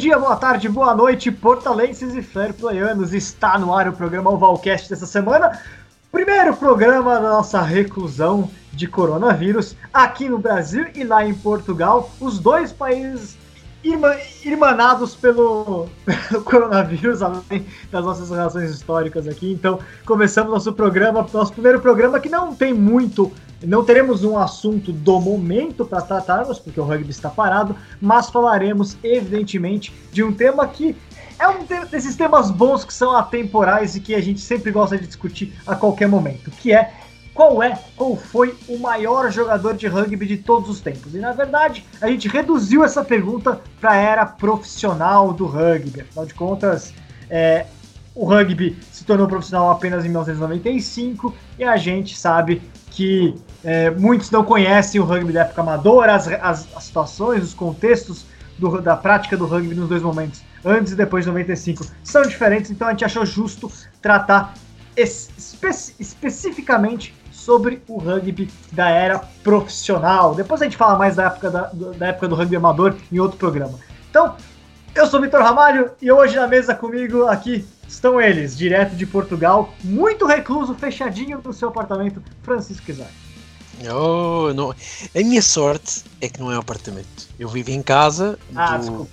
Dia, boa tarde, boa noite, portalenses e fairplayanos. Está no ar o programa Ovalcast dessa semana. Primeiro programa da nossa reclusão de coronavírus aqui no Brasil e lá em Portugal. Os dois países irma, irmanados pelo, pelo, coronavírus, além das nossas relações históricas aqui. Então, começamos nosso programa, nosso primeiro programa que não tem muito, não teremos um assunto do momento para tratarmos, porque o rugby está parado, mas falaremos, evidentemente, de um tema que é um desses temas bons que são atemporais e que a gente sempre gosta de discutir a qualquer momento, que é qual é, qual foi o maior jogador de rugby de todos os tempos? E na verdade, a gente reduziu essa pergunta para a era profissional do rugby. Afinal de contas, é, o rugby se tornou profissional apenas em 1995 e a gente sabe que é, muitos não conhecem o rugby da época amadora, as, as, as situações, os contextos do, da prática do rugby nos dois momentos, antes e depois de 95, são diferentes, então a gente achou justo tratar espe especificamente sobre o rugby da era profissional. Depois a gente fala mais da época, da, da época do rugby amador em outro programa. Então, eu sou Vitor Ramalho e hoje na mesa comigo aqui estão eles, direto de Portugal, muito recluso, fechadinho no seu apartamento, Francisco Isaac. Oh, não. A minha sorte é que não é um apartamento. Eu vivo em casa, ah, do,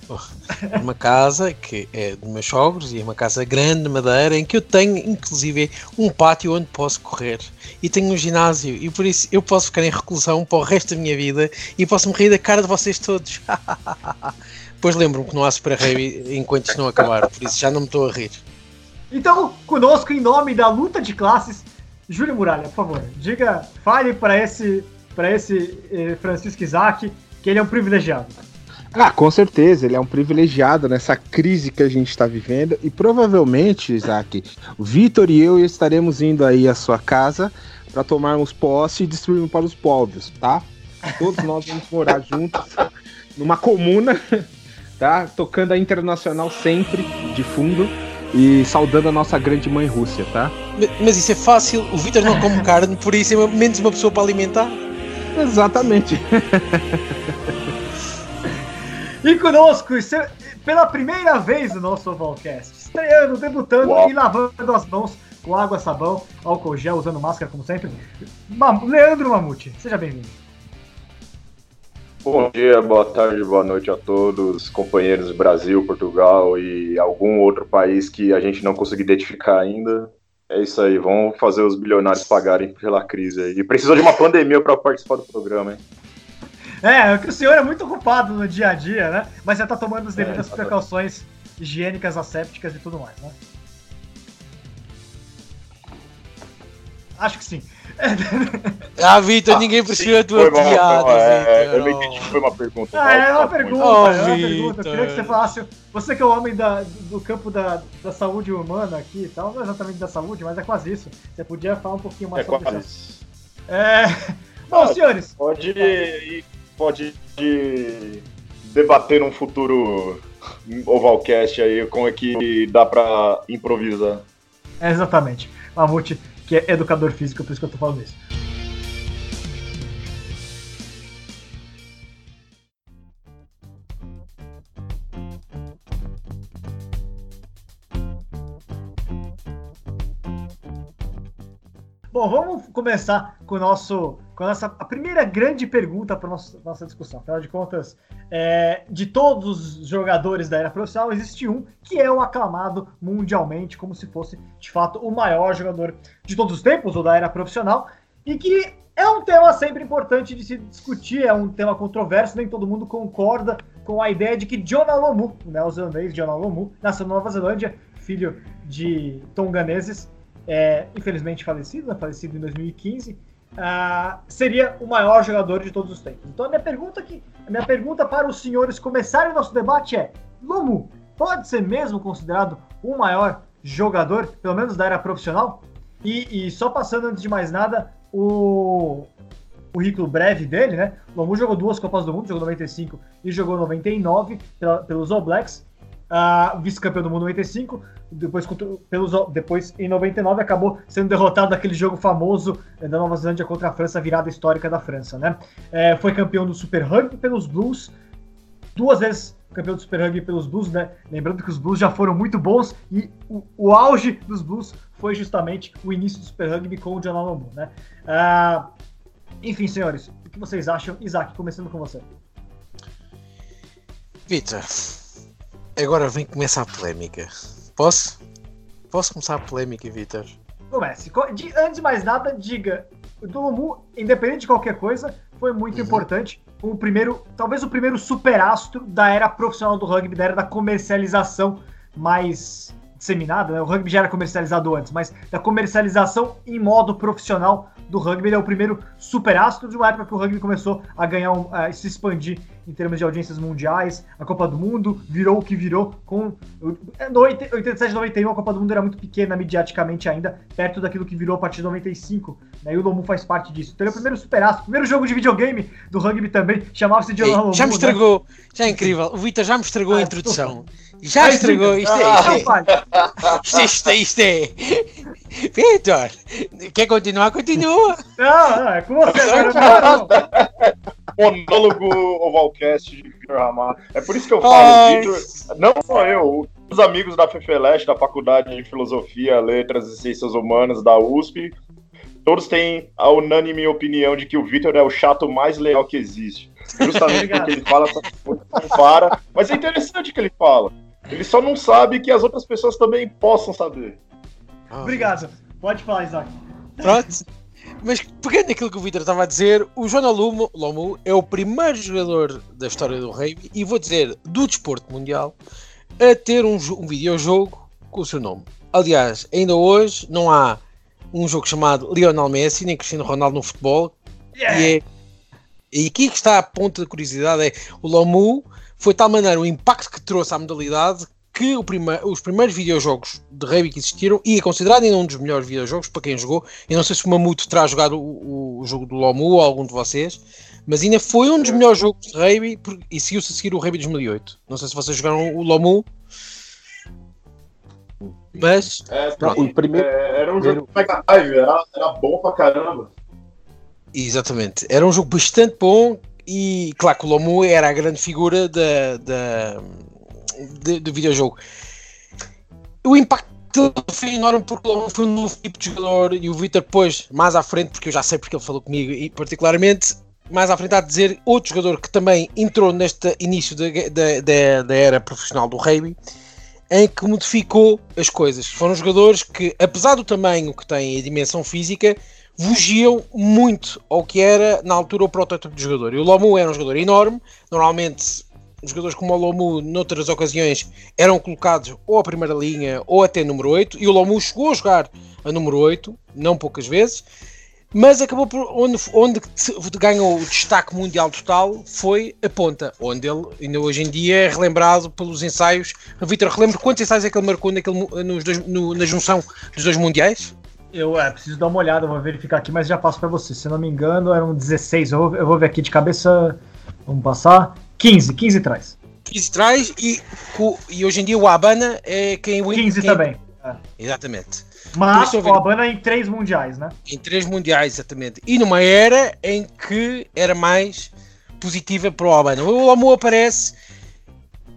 uma casa que é dos meus sogros e é uma casa grande de madeira em que eu tenho inclusive um pátio onde posso correr e tenho um ginásio e por isso eu posso ficar em reclusão para o resto da minha vida e posso me rir da cara de vocês todos. Depois lembro-me que não há Super Rugby enquanto isto não acabar, por isso já não me estou a rir. Então, conosco em nome da luta de classes, Júlio Muralha, por favor, diga, fale para esse, esse eh, Francisco Isaac que ele é um privilegiado. Ah, com certeza, ele é um privilegiado nessa crise que a gente está vivendo e provavelmente, Isaac, Vitor e eu estaremos indo aí à sua casa para tomarmos posse e distribuirmos para os povos, tá? Todos nós vamos morar juntos numa comuna, tá? Tocando a Internacional sempre de fundo e saudando a nossa grande mãe Rússia, tá? Mas isso é fácil, o Vitor não come carne, por isso é menos uma pessoa para alimentar. Exatamente. e conosco, é pela primeira vez no nosso Ovalcast, estreando, debutando Uau. e lavando as mãos com água, sabão, álcool gel, usando máscara como sempre, Leandro Mamute, seja bem-vindo. Bom dia, boa tarde, boa noite a todos, companheiros do Brasil, Portugal e algum outro país que a gente não conseguiu identificar ainda. É isso aí, vamos fazer os bilionários pagarem pela crise aí. E precisou de uma pandemia para participar do programa, hein? É, é, que o senhor é muito ocupado no dia a dia, né? Mas já tá tomando as é, devidas é, precauções higiênicas, assépticas e tudo mais, né? Acho que sim. Ah, Vitor, ah, ninguém percebeu a tua foi piada. Uma, é, eu não entendi que foi uma pergunta. Ah, é uma pergunta, oh, é uma pergunta. Eu queria que você falasse. Você que é o homem da, do campo da, da saúde humana aqui e tal, não é exatamente da saúde, mas é quase isso. Você podia falar um pouquinho mais é sobre quase. isso. É. Bom, ah, senhores. Pode, pode debater num futuro Ovalcast aí como é que dá pra improvisar. É, exatamente. Mamute que é educador físico, por isso que eu tô falando isso. Bom, vamos começar com, o nosso, com a nossa a primeira grande pergunta para nossa, nossa discussão. Afinal de contas, é, de todos os jogadores da era profissional, existe um que é o aclamado mundialmente como se fosse, de fato, o maior jogador de todos os tempos, ou da era profissional, e que é um tema sempre importante de se discutir, é um tema controverso, nem todo mundo concorda com a ideia de que John Alomu, o neozelandês John Alomu, nasceu na Nova Zelândia, filho de tonganeses, é, infelizmente falecido, né, falecido em 2015, uh, seria o maior jogador de todos os tempos. Então a minha pergunta aqui, a minha pergunta para os senhores começarem o nosso debate é: Lomu pode ser mesmo considerado o maior jogador, pelo menos da era profissional? E, e só passando antes de mais nada, o currículo breve dele, né? Lomu jogou duas Copas do Mundo, jogou 95 e jogou 99 pela, pelos All Blacks uh, vice-campeão do mundo em 95, depois, pelos, depois em 99 acabou sendo derrotado naquele jogo famoso eh, da Nova Zelândia contra a França, virada histórica da França, né? É, foi campeão do Super Rugby pelos Blues, duas vezes campeão do Super Rugby pelos Blues, né? Lembrando que os Blues já foram muito bons e o, o auge dos Blues foi justamente o início do Super Rugby com o John Alombo, né? Uh, enfim, senhores, o que vocês acham? Isaac, começando com você. Vitor, agora vem começar a polémica. Posso? Posso começar a polémica, Vitor? Comece. Antes de mais nada, diga. O Dolomu, independente de qualquer coisa, foi muito uhum. importante. O primeiro, talvez o primeiro superastro da era profissional do rugby, da era da comercialização mais disseminada, né? O rugby já era comercializado antes, mas da comercialização em modo profissional do rugby. Ele é o primeiro superastro de uma época que o rugby começou a ganhar, um, a se expandir em termos de audiências mundiais. A Copa do Mundo virou o que virou com. No 87 91, a Copa do Mundo era muito pequena mediaticamente ainda, perto daquilo que virou a partir de 95. Né? E o Lomu faz parte disso. Então ele é o primeiro superastro, primeiro jogo de videogame do rugby também, chamava-se de Lomu. Já me né? estragou, né? já é incrível. O Vitor já me estragou ah, a introdução. Já estragou, isto é. Isto é, isto é, isto é. Vitor, quer continuar? Continua. Não, não, é com você agora. Monólogo Ovalcast de Vitor Ramar. É por isso que eu falo, Vitor. Não só eu, os amigos da FEFELESH, da Faculdade de Filosofia, Letras e Ciências Humanas da USP, todos têm a unânime opinião de que o Vitor é o chato mais legal que existe. Justamente porque ele fala essa coisa não para. Mas é interessante que ele fala. Ele só não sabe que as outras pessoas também possam saber. Ah, Obrigado. Pode falar, Isaac. Pronto. Mas pegando aquilo que o Vitor estava a dizer, o João Lomu, Lomu é o primeiro jogador da história do rugby e vou dizer do desporto mundial a ter um, um videojogo com o seu nome. Aliás, ainda hoje não há um jogo chamado Lionel Messi nem Cristiano Ronaldo no futebol. Yeah. E, é, e aqui que está a ponta da curiosidade é o Lomu foi tal maneira o impacto que trouxe à modalidade que prima, os primeiros videojogos de rugby que existiram e é considerado ainda um dos melhores videojogos para quem jogou. Eu não sei se o Mamuto terá jogado o, o, jogo do Lomu ou algum de vocês, mas ainda foi um dos melhores jogos de rugby e seguiu-se a seguir o rugby 2008. Não sei se vocês jogaram o Lomu. Mas é, pronto. o primeiro, é, era um jogo Drive, era, era bom pra caramba. Exatamente, era um jogo bastante bom e claro que o Lomu era a grande figura da, da, de, de videojogo. O impacto foi enorme porque o Lomu foi um novo tipo de jogador e o Vitor depois, mais à frente, porque eu já sei porque ele falou comigo e particularmente mais à frente a dizer outro jogador que também entrou neste início da, da, da era profissional do rugby em que modificou as coisas. Foram jogadores que, apesar do tamanho que têm e a dimensão física, fugiam muito ao que era na altura o protótipo de jogador. E o Lomu era um jogador enorme, normalmente jogadores como o Lomu, noutras ocasiões, eram colocados ou à primeira linha ou até número 8, e o Lomu chegou a jogar a número 8, não poucas vezes, mas acabou por onde, onde ganhou o destaque mundial total foi a ponta, onde ele ainda hoje em dia é relembrado pelos ensaios. Vitor, relembro quantos ensaios é que ele marcou naquele, nos dois, no, na junção dos dois mundiais? Eu é, preciso dar uma olhada, vou verificar aqui, mas já passo para você. Se não me engano, eram 16. Eu vou, eu vou ver aqui de cabeça. Vamos passar. 15, 15 traz. 15 traz e, e hoje em dia o Abana é quem 15 quem... também. É. Exatamente. Mas o Abana em três mundiais, né? Em três mundiais, exatamente. E numa era em que era mais positiva para o Albana. O Lamu aparece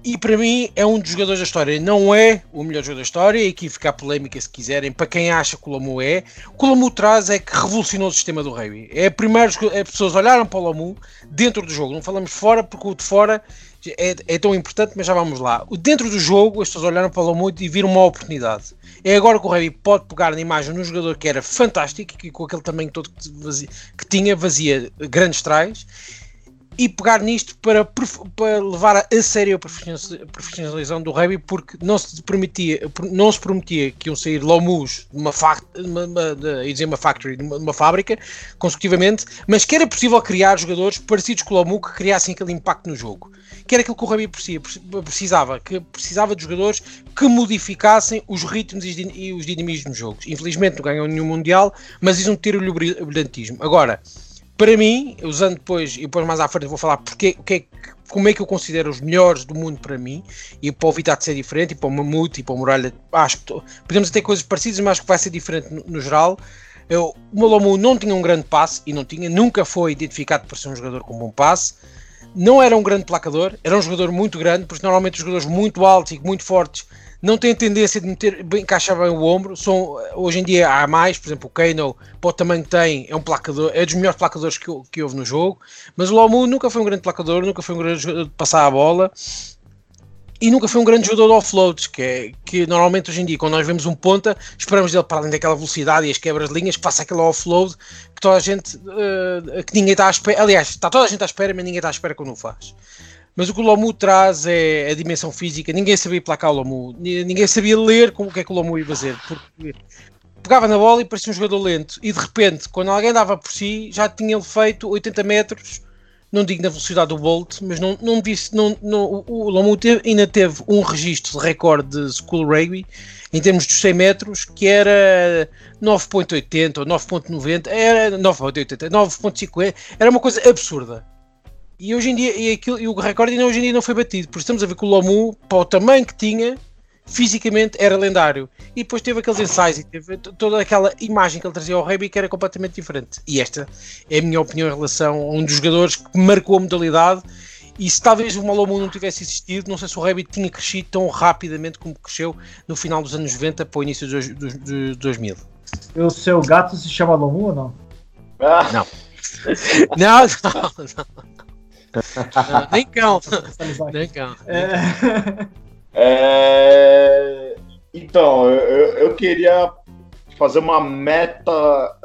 e para mim é um dos jogadores da história. Não é o melhor jogador da história, e aqui fica a polémica se quiserem, para quem acha que o Lamu é. O que o Lamu traz é que revolucionou o sistema do rugby. É primeiro as pessoas olharam para o Lamu dentro do jogo, não falamos fora, porque o de fora é, é, tão importante, mas já vamos lá. Dentro do jogo, as pessoas olharam para o Lamu e viram uma oportunidade. É agora que o rugby pode pegar na imagem num jogador que era fantástico, que com aquele tamanho todo que, vazia, que tinha, vazia grandes trás e pegar nisto para, para levar a sério a profissionalização do rugby porque não se permitia, não se prometia que iam sair Lomus de uma, uma, uma, de, uma factory, de uma, de uma, fábrica consecutivamente, mas que era possível criar jogadores parecidos com o Lomu que criassem aquele impacto no jogo. Que era aquilo que o rugby precisava, que precisava de jogadores que modificassem os ritmos e os dinamismos dos jogos. Infelizmente não ganham nenhum mundial, mas isso não ter-lhe o brilhantismo. Agora, para mim, usando depois, e depois mais à frente vou falar porque, que, é como é que eu considero os melhores do mundo para mim, e para o Vitat ser diferente, e para o Mamute, e para o Muralha, acho que podemos ter coisas parecidas, mas acho que vai ser diferente no, no geral. Eu, o Malomu não tinha um grande passe, e não tinha, nunca foi identificado por ser um jogador com bom passe, não era um grande placador, era um jogador muito grande, porque normalmente os jogadores muito altos e muito fortes não têm tendência de meter, encaixar bem o ombro. São, hoje em dia há mais, por exemplo, o Kano, para o tamanho que tem, é um placador, é dos melhores placadores que, que houve no jogo. Mas o Lomu nunca foi um grande placador, nunca foi um grande jogador de passar a bola e nunca foi um grande jogador de offloads, que, é, que normalmente hoje em dia, quando nós vemos um ponta, esperamos dele para além daquela velocidade e as quebras de linhas, que faça aquele offload que toda a gente, uh, que ninguém está à espera, aliás, está toda a gente à espera, mas ninguém está à espera quando o faz. Mas o que o Lomu traz é a dimensão física, ninguém sabia placar o Lomu, ninguém sabia ler como o que é que o Lomu ia fazer, porque pegava na bola e parecia um jogador lento, e de repente, quando alguém dava por si, já tinha ele feito 80 metros não digo na velocidade do Bolt, mas não, não disse, não, não, o Lomu ainda teve um registro de recorde de School Rugby em termos dos 100 metros que era 9.80 ou 9.90, era 9.80, 9.50, era uma coisa absurda. E hoje em dia, e, aquilo, e o recorde ainda hoje em dia não foi batido, porque estamos a ver que o Lomu, para o tamanho que tinha, fisicamente era lendário. E depois teve aqueles ensaios e teve toda aquela imagem que ele trazia ao rugby que era completamente diferente. E esta é a minha opinião em relação a um dos jogadores que marcou a modalidade. E se talvez o Malomo não tivesse existido, não sei se o rugby tinha crescido tão rapidamente como cresceu no final dos anos 90 para o início dos, dos, dos 2000. O seu gato se chama Lomu ou não? Ah. Não. não, não, não. Nem cão. Nem cão. É... É... Então, eu, eu, queria fazer uma meta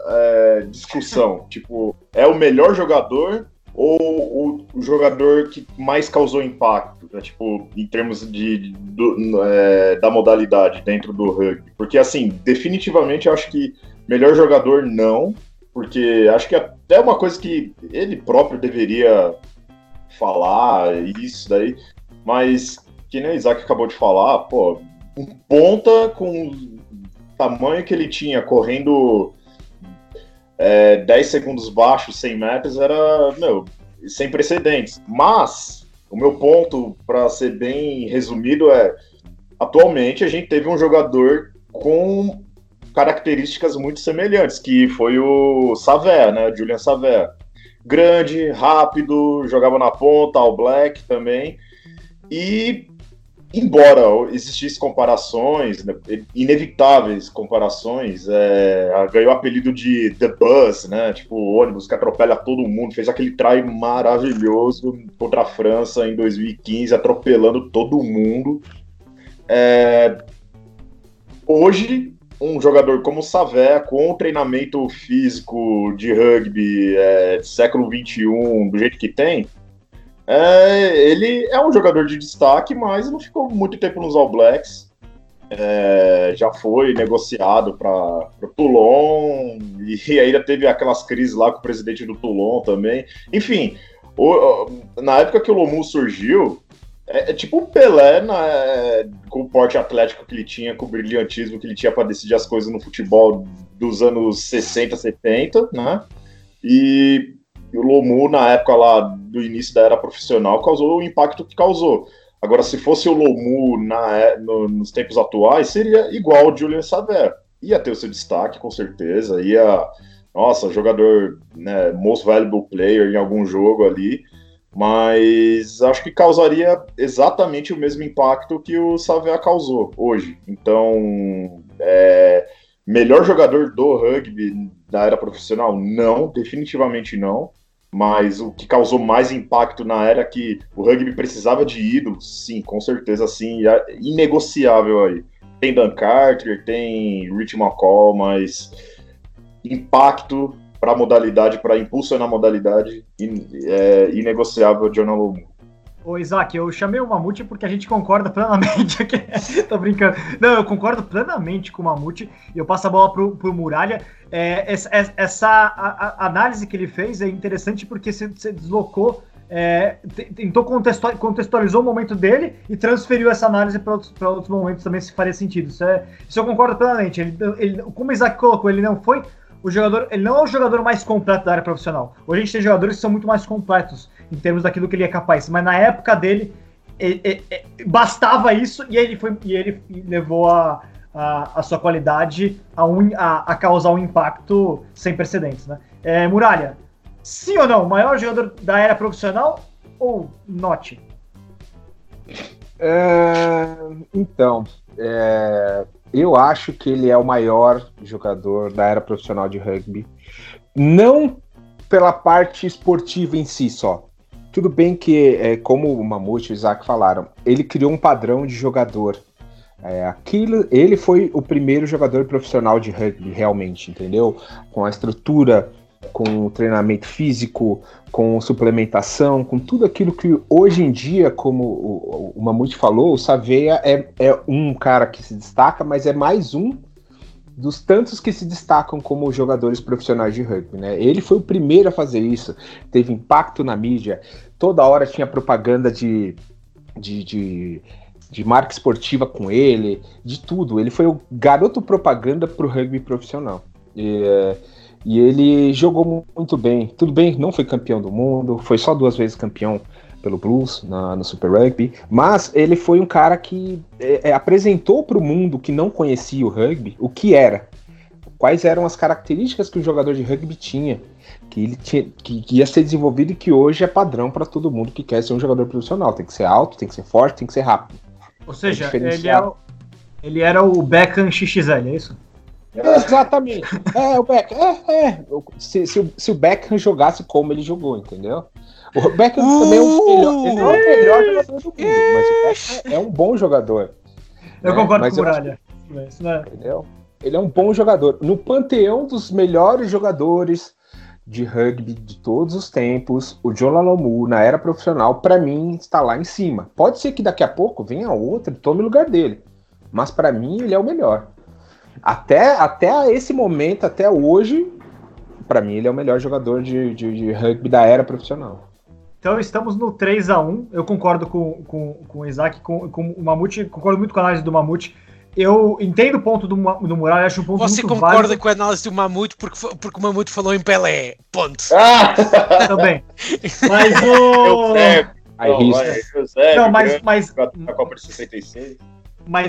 é, discussão. tipo, é o melhor jogador ou o, o, jogador que mais causou impacto, né? tipo, em termos de, de do, é, da modalidade dentro do rugby? Porque, assim, definitivamente eu acho que melhor jogador não, porque acho que até uma coisa que ele próprio deveria falar, isso daí, mas que nem o Isaac acabou de falar, pô, um ponta com o tamanho que ele tinha, correndo é, 10 segundos baixo, 100 metros, era, meu, sem precedentes. Mas, o meu ponto, para ser bem resumido, é: atualmente a gente teve um jogador com características muito semelhantes, que foi o Savé, né? Julian Savé. Grande, rápido, jogava na ponta, ao black também. E embora existissem comparações, né, inevitáveis comparações, é, ganhou o apelido de The Bus, né? Tipo, o ônibus que atropela todo mundo, fez aquele try maravilhoso contra a França em 2015, atropelando todo mundo. É, hoje, um jogador como o Savé, com um treinamento físico de rugby é, século XXI, do jeito que tem, é, ele é um jogador de destaque, mas não ficou muito tempo nos All Blacks. É, já foi negociado para o Toulon e ainda teve aquelas crises lá com o presidente do Toulon também. Enfim, o, na época que o Lomu surgiu, é, é tipo o Pelé na, com o porte atlético que ele tinha, com o brilhantismo que ele tinha para decidir as coisas no futebol dos anos 60, 70, né? E e o Lomu, na época lá do início da era profissional, causou o impacto que causou. Agora, se fosse o Lomu na, é, no, nos tempos atuais, seria igual o Julian Saver. Ia ter o seu destaque, com certeza. Ia, nossa, jogador, né, most valuable player em algum jogo ali. Mas acho que causaria exatamente o mesmo impacto que o Saver causou hoje. Então, é, melhor jogador do rugby da era profissional? Não, definitivamente não mas o que causou mais impacto na era que o rugby precisava de ídolos, sim, com certeza, sim, é inegociável aí. Tem Dan Carter, tem Rich McCall, mas impacto para a modalidade, para impulsionar a modalidade, é inegociável John Lomu. Ô, Isaac, eu chamei o Mamute porque a gente concorda plenamente. Tô brincando. Não, eu concordo plenamente com o Mamute. E eu passo a bola pro, pro Muralha. É, essa, essa a, a análise que ele fez é interessante porque você deslocou, é, tentou contextualizou o momento dele e transferiu essa análise para outros, outros momentos também, se faria sentido. Isso, é, isso eu concordo plenamente. Ele, ele, como o Isaac colocou, ele não foi o jogador, ele não é o jogador mais completo da área profissional. Hoje a gente tem jogadores que são muito mais completos em termos daquilo que ele é capaz, mas na época dele ele, ele, ele, bastava isso e ele foi e ele levou a, a, a sua qualidade a, a, a, causar um impacto sem precedentes, né? É, Muralha, sim ou não, maior jogador da era profissional ou note? É, então, é, eu acho que ele é o maior jogador da era profissional de rugby. Não pela parte esportiva em si só. Tudo bem que, é, como o Mamute e o Isaac falaram, ele criou um padrão de jogador. É, aquilo, ele foi o primeiro jogador profissional de rugby, realmente, entendeu? Com a estrutura com treinamento físico, com suplementação, com tudo aquilo que hoje em dia, como o, o Mamute falou, o Saveia é, é um cara que se destaca, mas é mais um dos tantos que se destacam como jogadores profissionais de rugby, né? Ele foi o primeiro a fazer isso, teve impacto na mídia, toda hora tinha propaganda de, de, de, de marca esportiva com ele, de tudo. Ele foi o garoto propaganda para o rugby profissional. E, e ele jogou muito bem. Tudo bem, não foi campeão do mundo, foi só duas vezes campeão pelo Blues na, no Super Rugby, mas ele foi um cara que é, é, apresentou para o mundo que não conhecia o rugby o que era, quais eram as características que o jogador de rugby tinha, que ele tinha, que, que ia ser desenvolvido e que hoje é padrão para todo mundo que quer ser um jogador profissional. Tem que ser alto, tem que ser forte, tem que ser rápido. Ou seja, é ele, é o, ele era o Beckham XXL, é isso? Exatamente. É, o Beckham. É, é. Se, se, se, o Beckham jogasse como ele jogou, entendeu? O Beckham uh, também é o melhor, ele não é o melhor jogador do mundo, mas o Beckham é um bom jogador. Eu né? concordo mas com o Muralha. É... Entendeu? Ele é um bom jogador. No panteão dos melhores jogadores de rugby de todos os tempos, o John Lalomu, na era profissional, para mim, está lá em cima. Pode ser que daqui a pouco venha outro e tome o lugar dele. Mas para mim, ele é o melhor. Até, até esse momento, até hoje, para mim ele é o melhor jogador de, de, de, rugby da era profissional. Então estamos no 3 a 1 Eu concordo com, com, com o Isaac, com, com o Mamute, concordo muito com a análise do Mamute. Eu entendo o ponto do, do Muralha, acho um ponto Você muito concorda válido. com a análise do Mamute porque, porque o Mamute falou em Pelé. Ponto. Ah! Também. Mas o. Aí, Não, mas, mas, a Copa de 66 mas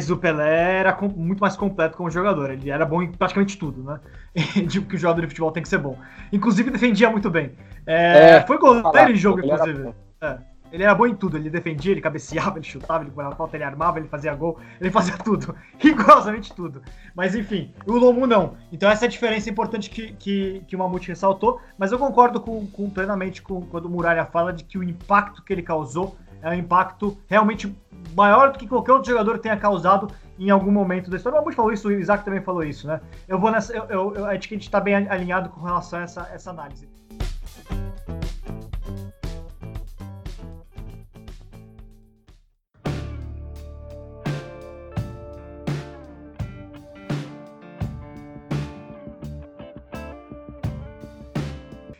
o Pelé era muito mais completo como jogador. Ele era bom em praticamente tudo, né? Digo que o jogador de futebol tem que ser bom. Inclusive, defendia muito bem. É, é, foi goleiro em jogo, ele inclusive. Era é, ele era bom em tudo. Ele defendia, ele cabeceava, ele chutava, ele a falta, ele armava, ele fazia gol, ele fazia tudo. Rigorosamente tudo. Mas enfim, o Lomu não. Então, essa é a diferença importante que, que, que o Mamute ressaltou. Mas eu concordo com, com plenamente com quando o Muralha fala de que o impacto que ele causou é um impacto realmente maior do que qualquer outro jogador tenha causado em algum momento da história. O falou isso, o Isaac também falou isso, né? Eu vou nessa. Eu, eu, acho que a gente está bem alinhado com relação a essa, essa análise.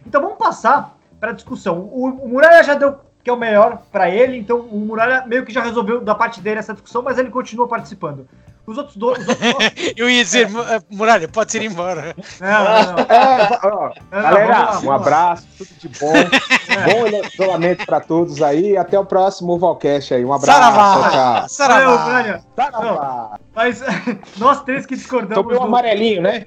Então vamos passar para a discussão. O, o Muralha já deu que é o melhor para ele. Então o Muralha meio que já resolveu da parte dele essa discussão, mas ele continua participando. Os outros dois. Os outros... Eu ia dizer, é. Muralha, pode ir embora. Não, não, não. É, ó, galera, lá, um abraço, tudo de bom. É. Bom isolamento para todos aí. Até o próximo Valcast aí. Um abraço. Saravá. Saravá. Saravá. Mas nós três que discordamos. Tomei um do... amarelinho, né?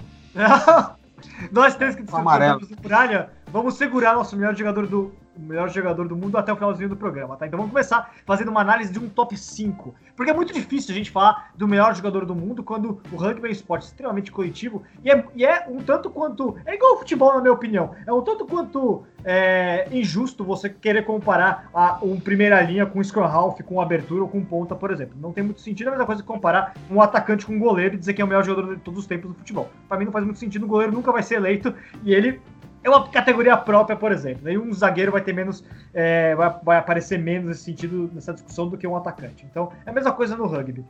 nós três que discordamos do Muralha, vamos segurar nosso melhor jogador do, melhor jogador do mundo até o finalzinho do programa, tá? Então vamos começar fazendo uma análise de um top 5. Porque é muito difícil a gente falar do melhor jogador do mundo quando o rugby é um esporte extremamente coletivo e é, e é um tanto quanto. É igual o futebol, na minha opinião. É um tanto quanto é, injusto você querer comparar a, um primeira linha com scrum half, com abertura ou com ponta, por exemplo. Não tem muito sentido. É a mesma coisa que comparar um atacante com um goleiro e dizer que é o melhor jogador de todos os tempos do futebol. Para mim não faz muito sentido. O goleiro nunca vai ser eleito e ele é uma categoria própria, por exemplo. Aí um zagueiro vai ter menos, é, vai, vai, aparecer menos nesse sentido, nessa discussão, do que um atacante. Então, é a mesma coisa no rugby.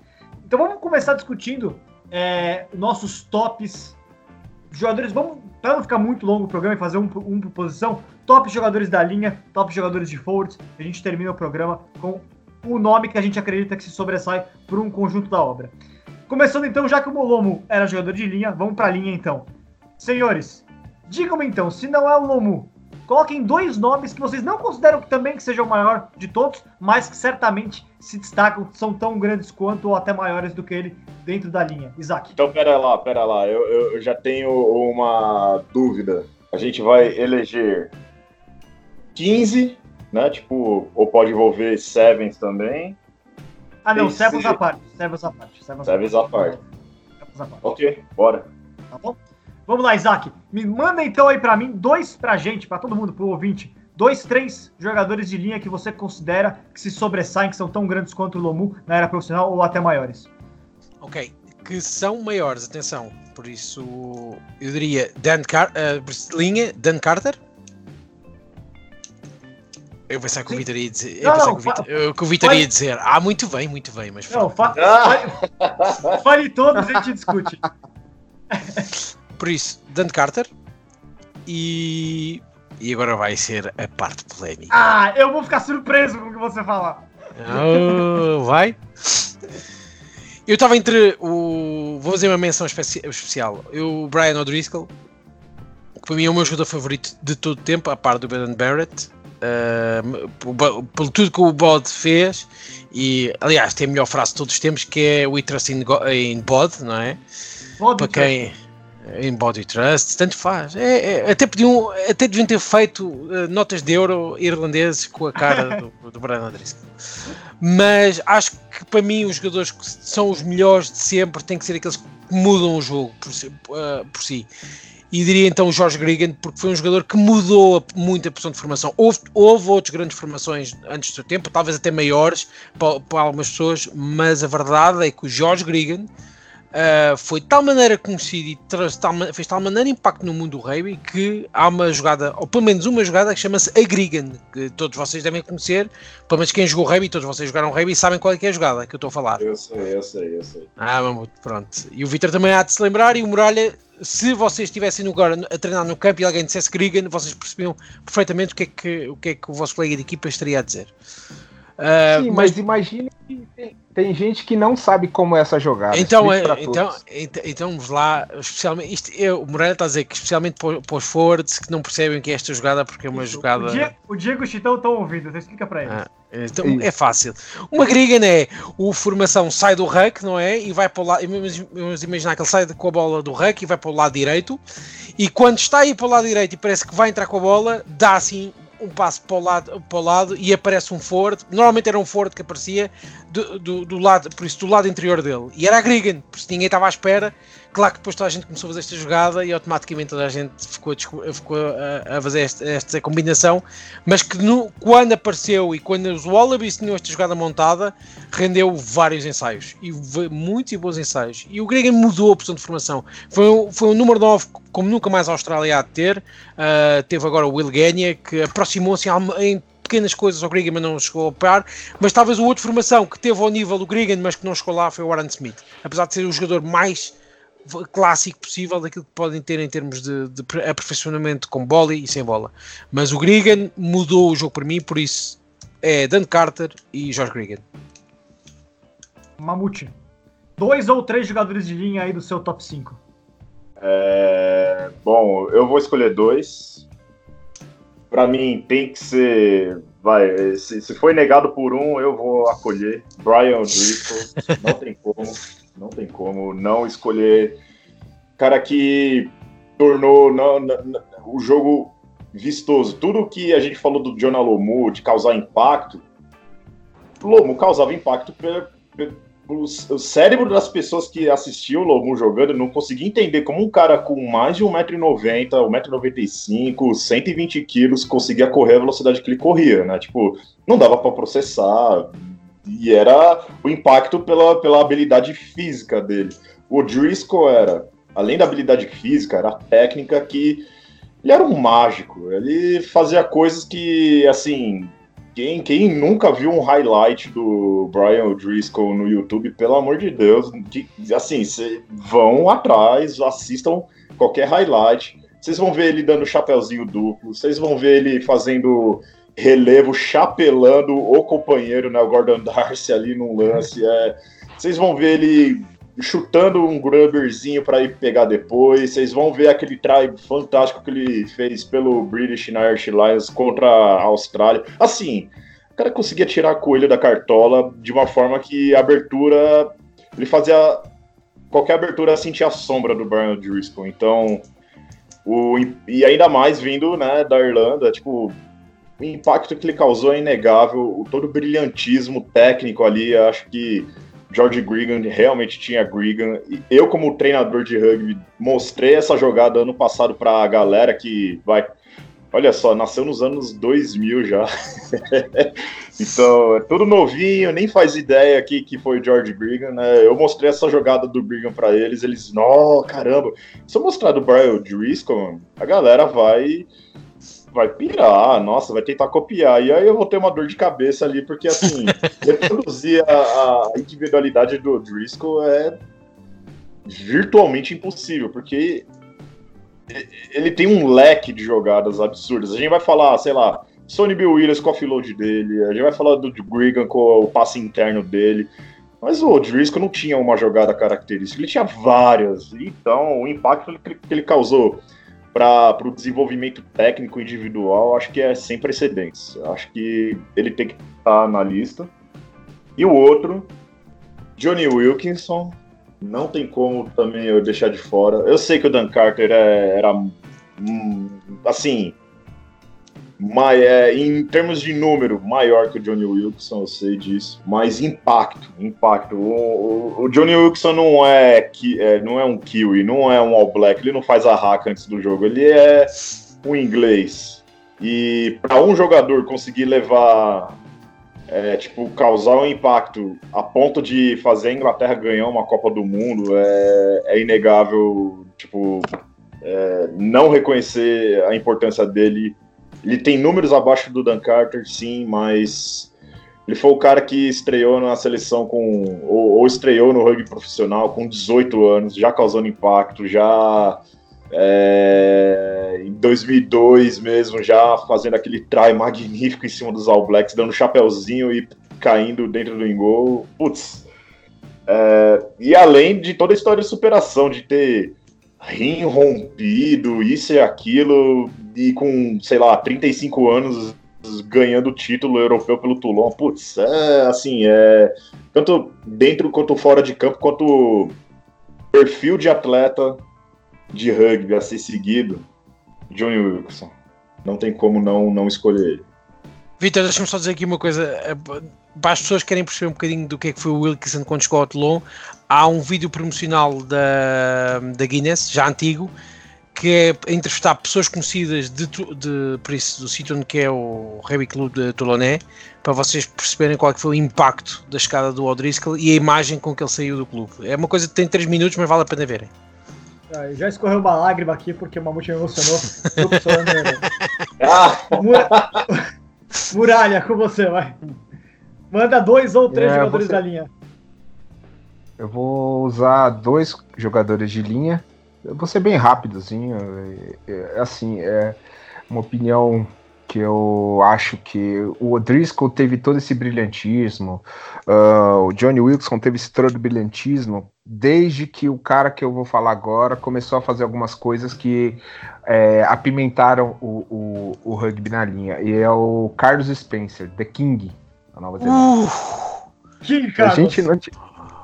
Então, vamos começar discutindo é, nossos tops jogadores. Vamos, para não ficar muito longo o programa e fazer um, um por posição, top jogadores da linha, top jogadores de forwards. A gente termina o programa com o nome que a gente acredita que se sobressai por um conjunto da obra. Começando então, já que o Molomo era jogador de linha, vamos para a linha então. Senhores, Digam-me então, se não é o Lomu, coloquem dois nomes que vocês não consideram que também que seja o maior de todos, mas que certamente se destacam, são tão grandes quanto ou até maiores do que ele dentro da linha. Isaac. Então, pera lá, pera lá. Eu, eu, já tenho uma dúvida. A gente vai eleger 15 né? Tipo, ou pode envolver Sevens também. Ah, não, Sevens à parte. Sevens à parte. Sevens à parte. Ok, bora. Tá bom? Vamos lá, Isaac. Me manda então aí pra mim dois pra gente, pra todo mundo, pro ouvinte. Dois, três jogadores de linha que você considera que se sobressaem, que são tão grandes quanto o Lomu na era profissional ou até maiores. Ok, que são maiores, atenção. Por isso, eu diria Dan Car eh, linha, Dan Carter. Eu pensava que o. Vitor ia dizer. Não, Eu não, que o Vitor- eu- que o Vitor ia dizer. Ah, muito bem, muito bem, mas Não, fa Ah! fale, fale todos e a gente discute. Por isso, Dan Carter. E. E agora vai ser a parte polémica. Ah, eu vou ficar surpreso com o que você falar. Oh, vai. Eu estava entre o. Vou fazer uma menção especi- especial. Eu, o Brian O'Driscoll, que para mim é o meu jogador favorito de todo o tempo, a par do Ben Barrett. bo- por tudo que o Bod fez, e aliás, tem a melhor frase de todos os tempos que é We Trust in, in Bod, não é? Vou para quem em Body Trust, tanto faz. É, é, até, podiam, até deviam ter feito eh, notas de euro irlandeses com a cara do, do Brian O'Driscoll. Mas acho que para mim os jogadores que são os melhores de sempre têm que ser aqueles que mudam o jogo por si. eh, por si. E diria então o Jorge Gregan, porque foi um jogador que mudou muito a posição de formação. Houve, houve outras grandes formações antes do seu tempo, talvez até maiores para, para algumas pessoas, mas a verdade é que o Jorge Gregan Uh, foi de tal maneira conhecido e tal fez tal maneira impacto no mundo do rugby que há uma jogada, ou pelo menos uma jogada que chama-se Agrigan, que todos vocês devem conhecer, pelo menos quem jogou rugby, todos vocês jogaram rugby sabem qual é que é a jogada que eu estou a falar. Eu sei, eu sei, eu sei. Ah, mamuto, pronto. E o Vitor também há de se lembrar e o Muralha, se vocês estivessem agora a treinar no campo e alguém dissesse Grigan, vocês percebiam perfeitamente o que é que o, que é que o vosso colega de equipa estaria a dizer. Uh, Sim, mas mas imagine que tem, tem gente que não sabe como é essa jogada. Então, é, então, então, então vamos lá, especialmente, isto, eu, o Moreira está a dizer que especialmente para, para os forwards que não percebem o que é esta jogada porque é uma jogada... O Diego, o Diego e o Chitão estão ouvindo, então explica pra eles. Ah, então, Isso. é fácil. Uma Grigan é o formação sai do ruck, não é? E vai para o lado. Vamos vamos imaginar que ele sai com a bola do ruck e vai para o lado direito. E quando está aí para o lado direito e parece que vai entrar com a bola, dá assim um passo para o lado, para o lado e aparece um forward. Normalmente era um forward que aparecia do, do, do lado, por isso do lado interior dele. E era a Grigan, por isso ninguém estava à espera. Claro que depois toda a gente começou a fazer esta jogada e automaticamente toda a gente ficou, a ficou a, a fazer esta, esta combinação mas que no- quando apareceu e quando os Wallabies tinham esta jogada montada, rendeu vários ensaios e muitos e bons ensaios. E o Gregan mudou a posição de formação. Foi foi um número 9 como nunca mais a Austrália há de ter. Ah, teve agora o Will Gania que aproximou-se em, pequenas coisas ao Gregan, mas não chegou a parar. Mas talvez o outro formação que teve ao nível do Gregan, mas que não chegou lá, foi o Aaron Smith. Apesar de ser o jogador mais clássico possível daquilo que podem ter em termos de, de aperfeiçoamento com bola e sem bola. Mas o Gregan mudou o jogo para mim, por isso é Dan Carter e George Gregan. Mamute. Dois ou três jogadores de linha aí do seu top 5. É, bom, eu vou escolher dois. Pra mim tem que ser. Vai, se, se foi negado por um, eu vou acolher. Brian Driscoll. Não tem como. Não tem como não escolher. Cara que tornou não- não- não- o jogo vistoso. Tudo que a gente falou do Jonah Lomu, de causar impacto. Lomu causava impacto pe- pe- o, cérebro das pessoas que assistiam o Lomu jogando não conseguia entender como um cara com mais de 1,90m, 1,95m, 120 quilos conseguia correr a velocidade que ele corria, né? Tipo, não dava para processar. E era o impacto pela, pela habilidade física dele. O Driscoll era, além da habilidade física, era a técnica que. Ele era um mágico. Ele fazia coisas que, assim, quem, quem nunca viu um highlight do Brian O'Driscoll no YouTube, pelo amor de Deus, que, assim, vão atrás, assistam qualquer highlight. Vocês vão ver ele dando chapeuzinho duplo, vocês vão ver ele fazendo relevo, chapelando o companheiro, né, o Gordon Darcy ali num lance. É, vocês vão ver ele chutando um grubberzinho para ir pegar depois. Vocês vão ver aquele try fantástico que ele fez pelo British and Irish Lions contra a Austrália. Assim, o cara conseguia tirar coelho da cartola de uma forma que a abertura. Ele fazia. Qualquer abertura sentia a sombra do Brian Driscoll. Então. O, e ainda mais vindo né, da Irlanda, tipo. o impacto que ele causou é inegável, todo o brilhantismo técnico ali, acho que George Gregan realmente tinha Gregan. Eu, como treinador de rugby, mostrei essa jogada ano passado para a galera que vai. Olha só, nasceu nos anos 2000 já. então, é tudo novinho, nem faz ideia que, que foi George Gregan, né? Eu mostrei essa jogada do Gregan para eles, eles, nó, caramba. Se eu mostrar do Brian Driscoll, a galera vai vai pirar, nossa, vai tentar copiar. E aí eu vou ter uma dor de cabeça ali, porque assim, reproduzir a, a, individualidade do Driscoll é virtualmente impossível, porque ele tem um leque de jogadas absurdas. A gente vai falar, sei lá, Sonny Bill Williams com o offload dele, a gente vai falar do Grigan com o passe interno dele. Mas o Driscoll não tinha uma jogada característica, ele tinha várias. Então, o impacto que ele causou para o desenvolvimento técnico individual, acho que é sem precedentes. Acho que ele tem que estar na lista. E o outro, Johnny Wilkinson, não tem como também eu deixar de fora. Eu sei que o Dan Carter é, era, hum, assim, mas, é, em termos de número, maior que o Johnny Wilson, eu sei disso, mas impacto, impacto. O, o, o Johnny Wilson não é, que, é, não é um Kiwi, não é um All Black, ele não faz a hack antes do jogo, ele é um inglês. E para um jogador conseguir levar, é, tipo, causar um impacto a ponto de fazer a Inglaterra ganhar uma Copa do Mundo, é, é inegável, tipo, é, não reconhecer a importância dele ele tem números abaixo do Dan Carter, sim, mas ele foi o cara que estreou na seleção com. ou, ou estreou no rugby profissional com 18 anos, já causando impacto, já. É, em 2002 mesmo, já fazendo aquele try magnífico em cima dos All Blacks, dando chapéuzinho e caindo dentro do engol. Putz. É, e além de toda a história de superação, de ter rim rompido, isso e aquilo, e com, sei lá, 35 anos ganhando o título europeu pelo Toulon. Putz, é assim, é tanto dentro quanto fora de campo, quanto perfil de atleta de rugby a ser seguido, Johnny Wilson. Não tem como não, não escolher ele. Vitor, deixa-me só dizer aqui uma coisa. É, para as pessoas que querem perceber um bocadinho do que é que foi o Wilkinson quando chegou ao Toulon, há um vídeo promocional da, da Guinness, já antigo, que é entrevistar pessoas conhecidas de, de, por isso, do sítio onde que é o Rugby Club de Toulonnais, para vocês perceberem qual é foi o impacto da chegada do O'Driscoll e a imagem com que ele saiu do clube. É uma coisa que tem 3 minutos, mas vale a pena verem. Ah, já escorreu uma lágrima aqui porque o Mamute me emocionou. ah. Muralha, com você, vai. Manda dois ou três é, jogadores você... da linha. Eu vou usar dois jogadores de linha. Eu vou ser bem rápidozinho. É, é, assim, é uma opinião que eu acho que o O'Driscoll teve todo esse brilhantismo, uh, o Johnny Wilson teve esse todo brilhantismo, desde que o cara que eu vou falar agora começou a fazer algumas coisas que é, apimentaram o, o, o, rugby na linha. E é o Carlos Spencer, The King, da Nova Zelândia. Uh, King, A gente não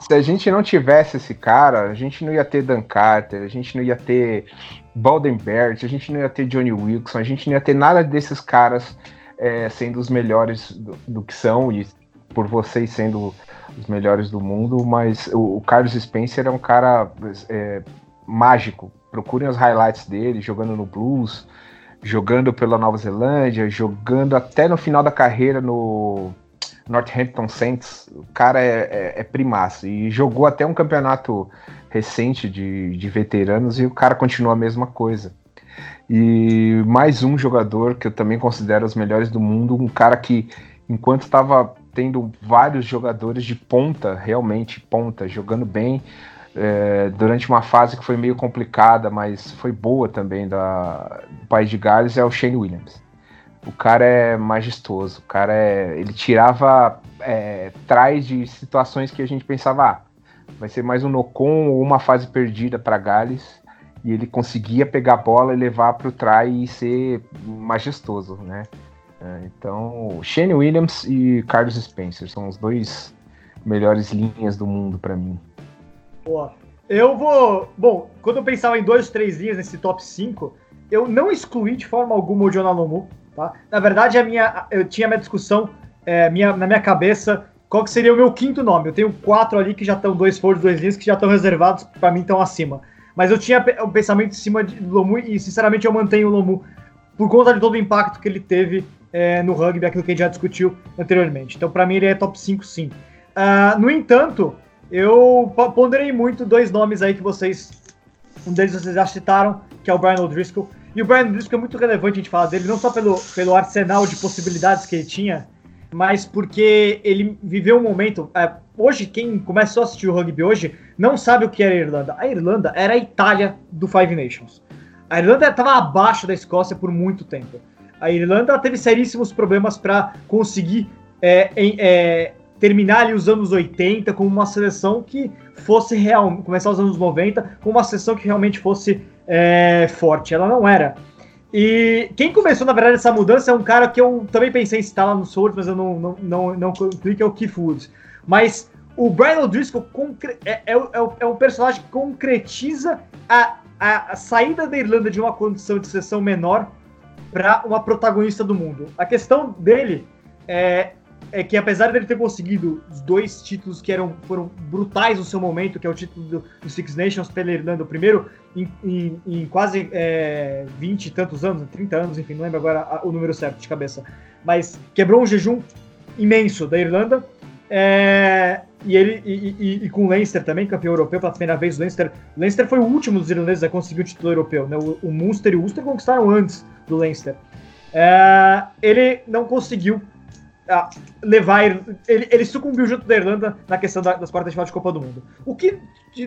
se a gente não tivesse esse cara, a gente não ia ter Dan Carter, a gente não ia ter Baldenberg, a gente não ia ter Johnny Wilson, a gente não ia ter nada desses caras é, sendo os melhores do, do, que são e por vocês sendo os melhores do mundo, mas o, o Carlos Spencer é um cara é, mágico. Procurem os highlights dele jogando no Blues, jogando pela Nova Zelândia, jogando até no final da carreira no Northampton Saints, o cara é, é, é primaço e jogou até um campeonato recente de, de veteranos e o cara continua a mesma coisa. E mais um jogador que eu também considero os melhores do mundo, um cara que, enquanto estava tendo vários jogadores de ponta, realmente ponta, jogando bem, é, durante uma fase que foi meio complicada, mas foi boa também da, do país de Gales, é o Shane Williams. O cara é majestoso, o cara é. Ele tirava é, de situações que a gente pensava, ah, vai ser mais um Nocon ou uma fase perdida para Gales. E ele conseguia pegar a bola e levar para o try e ser majestoso, né? É, então, Shane Williams e Carlos Spencer são os dois melhores linhas do mundo para mim. Boa. Eu vou. Bom, quando eu pensava em dois, três linhas nesse top 5, eu não excluí de forma alguma o John Alomu Tá? Na verdade, a minha, eu tinha minha discussão é, minha, na minha cabeça qual que seria o meu quinto nome. Eu tenho quatro ali que já estão, dois forwards, dois linhas, que já estão reservados, para mim estão acima. Mas eu tinha o pensamento em cima de Lomu e, sinceramente, eu mantenho o Lomu por conta de todo o impacto que ele teve é, no rugby, aquilo que a gente já discutiu anteriormente. Então, para mim, ele é top 5, sim. Uh, no entanto, eu ponderei muito dois nomes aí que vocês. Um deles vocês já citaram, que é o Brian O'Driscoll. E o Brian O'Driscoll é muito relevante a gente falar dele, não só pelo, pelo arsenal de possibilidades que ele tinha, mas porque ele viveu um momento. É, hoje, quem começou a assistir o rugby hoje não sabe o que era a Irlanda. A Irlanda era a Itália do Five Nations. A Irlanda estava abaixo da Escócia por muito tempo. A Irlanda teve seríssimos problemas para conseguir é, é, terminar ali os anos 80 com uma seleção que fosse real, começar os anos 90 com uma seleção que realmente fosse é, forte. Ela não era. E quem começou, na verdade, essa mudança é um cara que eu também pensei em citar lá no Swords, mas eu não, não, não, não que é o Keith Woods. Mas o Brian O'Driscoll é, é, é, é, um personagem que concretiza a, a, a, saída da Irlanda de uma condição de seleção menor para uma protagonista do mundo. A questão dele é, é que apesar dele ter conseguido os dois títulos que eram, foram brutais no seu momento, que é o título do, do Six Nations pela Irlanda, o primeiro em, em, em quase é, 20 e tantos anos, 30 anos, enfim, não lembro agora o número certo de cabeça, mas quebrou um jejum imenso da Irlanda, é, e ele e, e, e, com o Leinster também, campeão europeu pela primeira vez. O Leinster, Leinster foi o último dos irlandeses a conseguir o título europeu. Né? O, o Munster e o Ulster conquistaram antes do Leinster. É, ele não conseguiu levar. Ele, ele sucumbiu junto da Irlanda na questão da, das quartas de final de Copa do Mundo. O que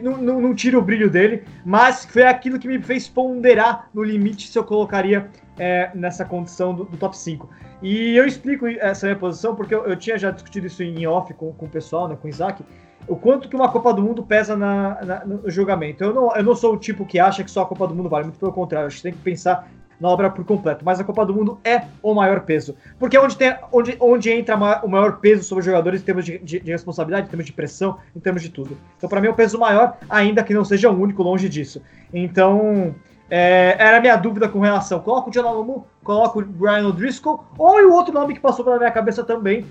não, não, não, tira o brilho dele, mas foi aquilo que me fez ponderar no limite se eu colocaria é, nessa condição do, do, top 5. E eu explico essa minha posição porque eu, eu tinha já discutido isso em off com, com o pessoal, né, com o Isaac. O quanto que uma Copa do Mundo pesa na, na, no julgamento. Eu não, eu não sou o tipo que acha que só a Copa do Mundo vale, muito pelo contrário. Acho que tem que pensar na obra por completo. Mas a Copa do Mundo é o maior peso. Porque é onde, tem, onde, onde entra o maior peso sobre os jogadores em termos de, de, de responsabilidade, em termos de pressão, em termos de tudo. Então, para mim, é o peso maior, ainda que não seja o único, longe disso. Então, é, era a minha dúvida com relação. Coloco o John Alamu, coloco o Brian O'Driscoll, ou o outro nome que passou pela minha cabeça também,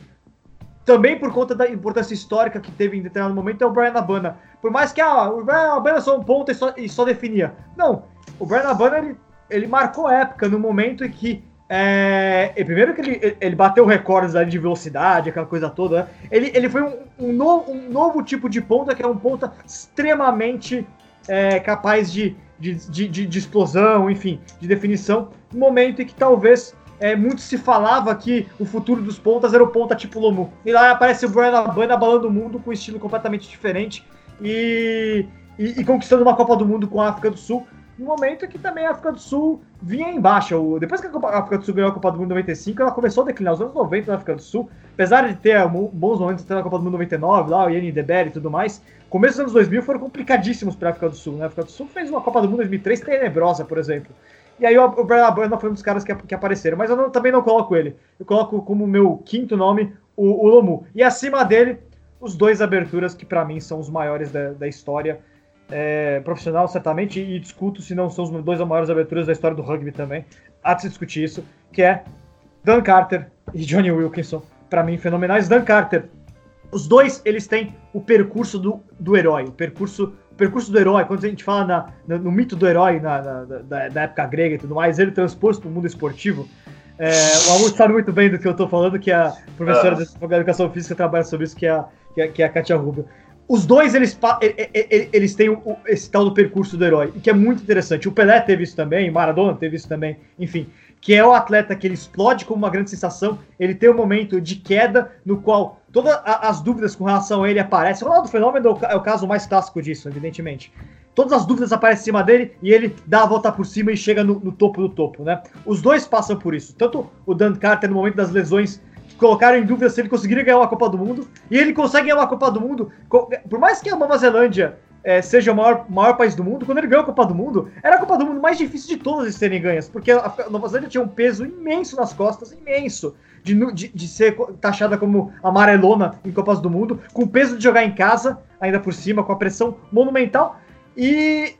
também por conta da importância histórica que teve em determinado momento, é o Brian Abana. Por mais que ah, o Brian Abana só um ponto e só, e só definia. Não, o Brian Abana ele ele marcou época no momento em que. É, primeiro que ele, ele bateu recordes ali de velocidade, aquela coisa toda. Né? Ele, ele foi um, um, novo, um novo tipo de ponta, que é um ponta extremamente é, capaz de, de, de, de, explosão, enfim, de definição. No momento em que talvez é, muito se falava que o futuro dos pontas era o ponta tipo Lomu. E lá aparece o Brian Abana abalando o mundo com um estilo completamente diferente e, e, e conquistando uma Copa do Mundo com a África do Sul no momento que também a África do Sul vinha embaixo. Depois que a África do Sul ganhou a Copa do Mundo em 95, ela começou a declinar. Os anos 90 na África do Sul, apesar de ter bons momentos na Copa do Mundo 99, lá o Yanni Deber e tudo mais, começo dos anos 2000 foram complicadíssimos para a África do Sul. Né? A África do Sul fez uma Copa do Mundo em 2003 tenebrosa, por exemplo. E aí o Brian Abana foi um dos caras que, que apareceram. Mas eu não, também não coloco ele. Eu coloco como meu quinto nome o, o Lomu. E acima dele, os dois aberturas que para mim são os maiores da, da história é, profissional, certamente, e discuto se não são os dois maiores aberturas da história do rugby também. Há de se discutir isso, que é Dan Carter e Johnny Wilkinson, para mim, fenomenais. Dan Carter, os dois, eles têm o percurso do, do herói, o percurso, o percurso do herói, quando a gente fala na, no, no mito do herói na, na da, da, época grega e tudo mais, ele transposto para o mundo esportivo. É, o Amor sabe muito bem do que eu estou falando, que a professora ah. de educação física trabalha sobre isso, que é a, que é, que é a Katia Rubio os dois eles, eles têm esse tal do percurso do herói, que é muito interessante. O Pelé teve isso também, Maradona teve isso também, enfim. Que é o atleta que ele explode como uma grande sensação, ele tem um momento de queda no qual todas as dúvidas com relação a ele aparecem. O Ronaldo Fenômeno é o caso mais clássico disso, evidentemente. Todas as dúvidas aparecem em cima dele e ele dá a volta por cima e chega no, no topo do topo, né? Os dois passam por isso. Tanto o Dan Carter no momento das lesões colocaram em dúvida se ele conseguiria ganhar uma Copa do Mundo. E ele consegue ganhar uma Copa do Mundo. Por mais que a Nova Zelândia é, seja o maior, maior país do mundo, quando ele ganhou a Copa do Mundo, era a Copa do Mundo mais difícil de todas de serem ganhas. Porque a Nova Zelândia tinha um peso imenso nas costas imenso. De, de, de, ser taxada como amarelona em Copas do Mundo, com o peso de jogar em casa, ainda por cima, com a pressão monumental. E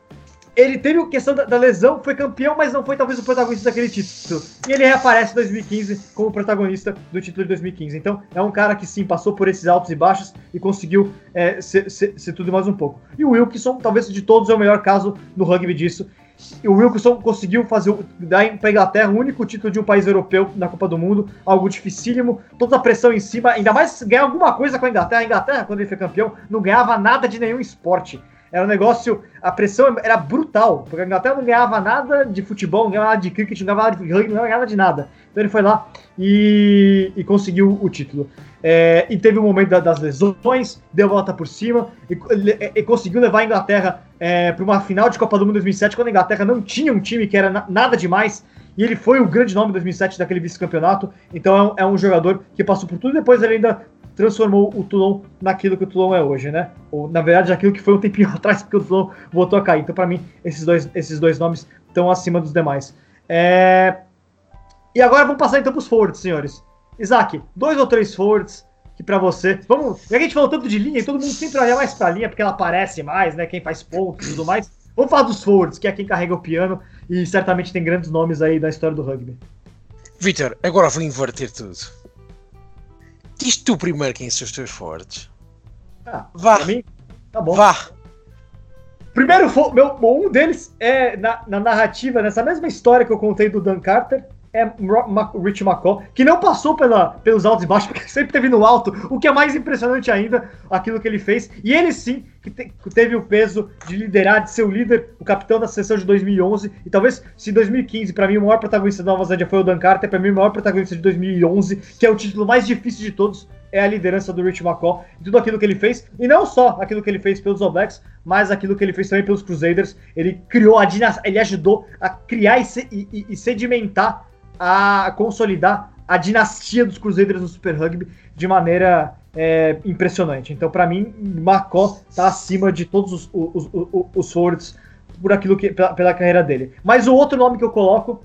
ele teve a questão da, da, lesão, foi campeão, mas não foi talvez o protagonista daquele título. E ele reaparece em 2015 como protagonista do título de 2015. Então é um cara que sim passou por esses altos e baixos e conseguiu é, ser, ser, ser tudo mais um pouco. E o Wilkinson, talvez de todos, é o melhor caso no rugby disso. E o Wilkinson conseguiu fazer dar para a Inglaterra o único título de um país europeu na Copa do Mundo, algo dificílimo, toda a pressão em cima, ainda mais ganhar alguma coisa com a Inglaterra. A Inglaterra, quando ele foi campeão, não ganhava nada de nenhum esporte. Era um negócio. A pressão era brutal, porque a Inglaterra não ganhava nada de futebol, não ganhava nada de cricket, não ganhava nada de rugby, não ganhava nada de nada. Então ele foi lá e, e conseguiu o título. É, e teve o um momento da, das lesões, deu volta por cima e, e, e conseguiu levar a Inglaterra é, para uma final de Copa do Mundo 2007, quando a Inglaterra não tinha um time que era na, nada demais. E ele foi o grande nome em 2007 daquele vice-campeonato. Então é um, é um, jogador que passou por tudo. Depois ele ainda transformou o Toulon naquilo que o Toulon é hoje, né? Ou, na verdade, naquilo que foi um tempinho atrás, porque o Toulon voltou a cair. Então, para mim, esses dois, esses dois nomes estão acima dos demais. É... E agora vamos passar então para os forwards, senhores. Isaac, dois ou três forwards que para você. Vamos. Já que a gente falou tanto de linha, e todo mundo sempre olha mais para linha porque ela aparece mais, né? Quem faz pontos e tudo mais. Vamos falar dos forwards, que é quem carrega o piano e certamente tem grandes nomes aí da história do rugby. Vitor, agora vou inverter tudo. Diz tu primeiro quem são os teus fortes. Ah, Vá. Mim, tá bom. Vá. Primeiro, meu, um deles é na, na, narrativa, nessa mesma história que eu contei do Dan Carter, é Rich McCall, que não passou pela, pelos altos e baixos, porque sempre teve no alto, o que é mais impressionante ainda, aquilo que ele fez. E ele sim, que te, teve o peso de liderar, de ser o líder, o capitão da seleção de 2011. E talvez, se 2015, para mim, o maior protagonista da Nova Zelândia foi o Dan Carter, para mim, o maior protagonista de 2011, que é o título mais difícil de todos, é a liderança do Rich McCall e tudo aquilo que ele fez, e não só aquilo que ele fez pelos All Blacks, mas aquilo que ele fez também pelos Crusaders. Ele criou a ele ajudou a criar e, e, e sedimentar a consolidar a dinastia dos Cruzeiros no Super Rugby de maneira é, impressionante. Então, para mim, Macó está acima de todos os, os, os, os forwards por aquilo que pela, pela, carreira dele. Mas o outro nome que eu coloco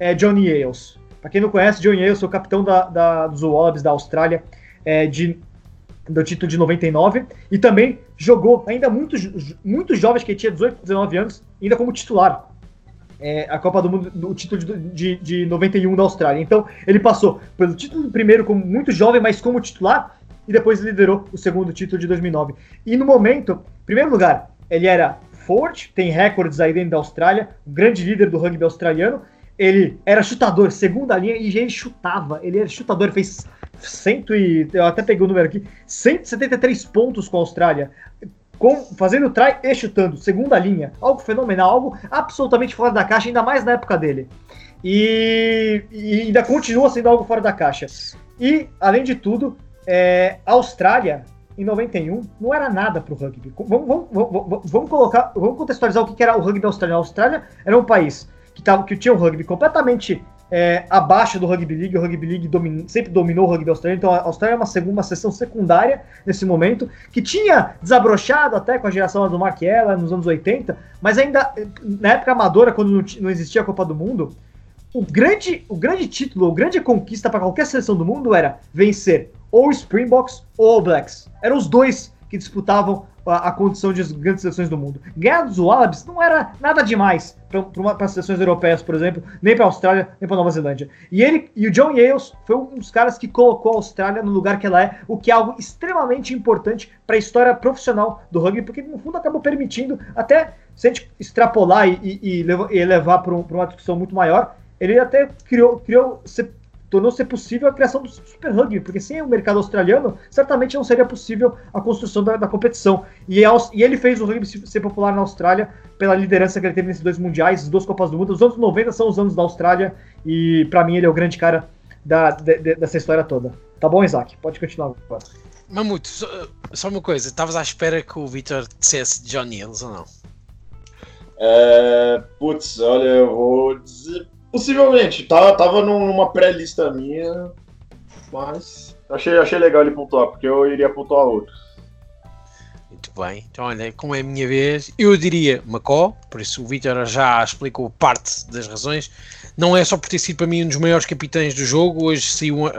é Johnny Yales. Para quem não conhece, Johnny Yales é o capitão da, da, dos Wallabies da Austrália é, de, do título de 99 e também jogou ainda muito, muito jovens, que tinha 18, 19 anos, ainda como titular é, a Copa do Mundo, o título de, de, de 91 da Austrália. Então, ele passou pelo título primeiro como muito jovem, mas como titular, e depois liderou o segundo título de 2009. E no momento, em primeiro lugar, ele era forte, tem recordes aí dentro da Austrália, um grande líder do rugby australiano. Ele era chutador, segunda linha, e ele chutava. Ele era chutador, fez e. Eu até peguei o número aqui: 173 pontos com a Austrália com, fazendo try e chutando, segunda linha. Algo fenomenal, algo absolutamente fora da caixa, ainda mais na época dele. E, e ainda continua sendo algo fora da caixa. E, além de tudo, é, a Austrália, em 91, não era nada para o rugby. Vamos, vamos, vamos, vamos, colocar, vamos contextualizar o que era o rugby da Austrália. A Austrália era um país que, tava, que tinha um rugby completamente é, abaixo do Rugby League. O Rugby League sempre dominou o rugby australiano, então a Austrália é uma, segunda, sessão secundária nesse momento, que tinha desabrochado até com a geração do Mark Ella nos anos 80, mas ainda na época amadora, quando não, não existia a Copa do Mundo, o grande, o grande título, a grande conquista para qualquer seleção do mundo era vencer ou Springboks ou All Blacks. Eram os dois que disputavam a, a condição de grandes seleções do mundo. Ganhar dos Wallabies não era nada demais para as seleções europeias, por exemplo, nem para a Austrália, nem para Nova Zelândia. E ele e o John Yales foi um dos caras que colocou a Austrália no lugar que ela é, o que é algo extremamente importante para a história profissional do rugby, porque no fundo acabou permitindo até se a gente extrapolar e, e, e levar para um, uma discussão muito maior, ele até criou, criou tornou-se possível a criação do Super Rugby, porque sem o mercado australiano, certamente não seria possível a construção da, da competição. E, e, ele fez o rugby ser popular na Austrália pela liderança que ele teve nesses dois mundiais, as duas Copas do Mundo. Os anos 90 são os anos da Austrália, e para mim ele é o grande cara da, de, de, dessa história toda. Tá bom, Isaac? Pode continuar agora. Mamuto, só, só uma coisa, estavas à espera que o Victor dissesse John Hills ou não? É, putz, olha, eu vou dizer Possivelmente, tá, tava numa pré-lista minha, mas achei, achei legal ele pontuar, porque eu iria pontuar outro. Muito bem. Então, olha, como é a minha vez, eu diria Macó, por isso o Vitor já explicou parte das razões. Não é só por ter sido para mim um dos maiores capitães do jogo. Hoje saiu, uh,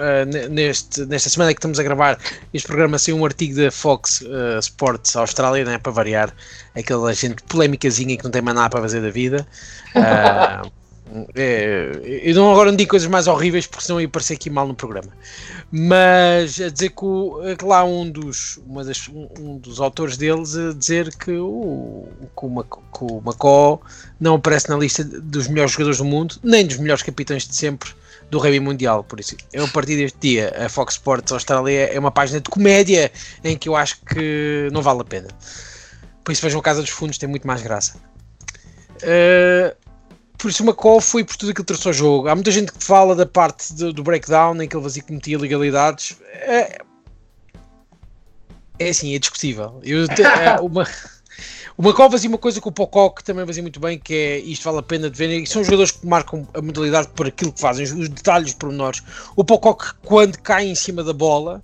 neste, nesta semana que estamos a gravar este programa, saiu um artigo da Fox uh, Sports Austrália, né, para variar aquela gente polémicazinha que não tem mais nada para fazer da vida. Uh, É, eu não, agora não digo coisas mais horríveis porque senão ia parecer aqui mal no programa. Mas a dizer que, o, que lá um dos, uma das, um dos autores deles a dizer que o, que, o, Macó não aparece na lista dos melhores jogadores do mundo, nem dos melhores capitães de sempre do rugby mundial. Por isso, eu a partir deste dia, a Fox Sports Austrália é uma página de comédia em que eu acho que não vale a pena. Por isso, vejam a Casa dos Fundos, tem muito mais graça. Uh, por isso uma call foi por tudo aquilo que trouxe ao jogo. Há muita gente que fala da parte do, do breakdown em que ele vazia cometia ilegalidades. É, é assim, é discutível. Eu, é, uma, uma call fazia uma coisa que o Pocock também fazia muito bem, que é isto vale a pena de ver. E são jogadores que marcam a modalidade por aquilo que fazem, os detalhes pormenores. O Pocock, quando cai em cima da bola,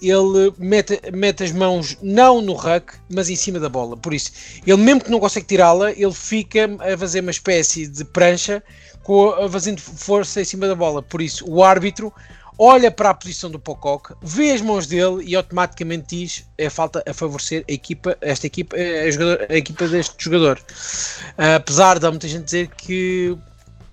ele mete, mete as mãos não no ruck, mas em cima da bola. Por isso, ele mesmo que não consegue tirá-la, ele fica a fazer uma espécie de prancha com a, fazendo força em cima da bola. Por isso, o árbitro olha para a posição do Pocock, vê as mãos dele e automaticamente diz é falta a favorecer a equipa, esta equipa, a, jogador, a equipa deste jogador. Apesar de muita gente dizer que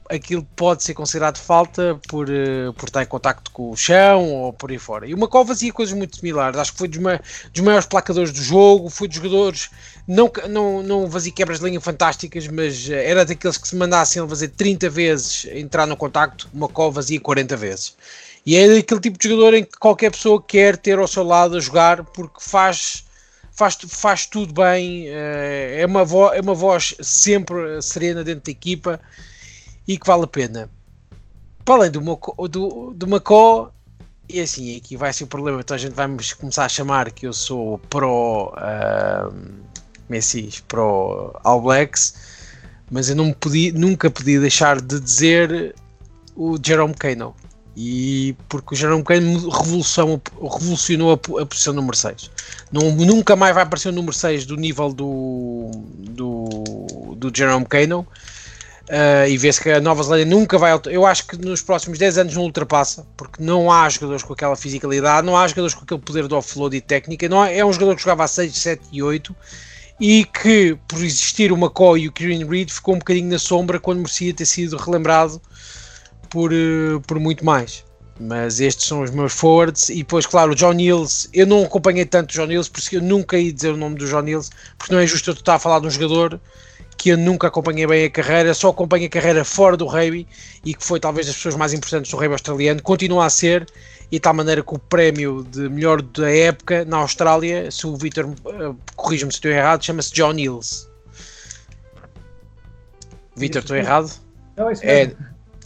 aquilo pode ser considerado falta por, uh, por estar em contacto com o chão ou por aí fora. E o Macau fazia coisas muito similares. Acho que foi dos, ma dos maiores placadores do jogo, foi dos jogadores, não, não, não fazia quebras de linha fantásticas, mas uh, era daqueles que se mandassem fazer 30 vezes entrar no contacto, o Macau fazia 40 vezes. E é daquele tipo de jogador em que qualquer pessoa quer ter ao seu lado a jogar porque faz faz, faz tudo bem, eh, é uma, é uma voz sempre serena dentro da equipa e que vale a pena. Para além do, Moco, do, do Macó, e assim, aqui vai ser o problema, então a gente vai começar a chamar que eu sou pro uh, Messi, pro All Blacks, mas eu não podia, nunca podia deixar de dizer o Jerome Kano. E porque o Jerome Kano revolucionou a, a, posição número 6. Não, nunca mais vai aparecer o número 6 do nível do, do, do Jerome Kano. Uh, e vê-se que a Nova Zelândia nunca vai. Eu acho que nos próximos 10 anos não ultrapassa, porque não há jogadores com aquela fisicalidade, não há jogadores com aquele poder de offload e técnica. Não há, é um jogador que jogava a 6, 7 e 8 e que, por existir o McCoy e o Kieran Reid, ficou um bocadinho na sombra quando merecia ter sido relembrado por, uh, por muito mais. Mas estes são os meus forwards. E depois, claro, o John Niels. Eu não acompanhei tanto o John Niels, por isso eu nunca ia dizer o nome do John Niels, porque não é justo eu estar a falar de um jogador que eu nunca acompanhei bem a carreira, só acompanho a carreira fora do rugby e que foi talvez das pessoas mais importantes do rugby australiano, continua a ser, e de tal maneira que o prémio de melhor da época na Austrália, se o Victor uh, corrige-me se estou errado, chama-se John Hills. Victor, estou errado? Não, isso é,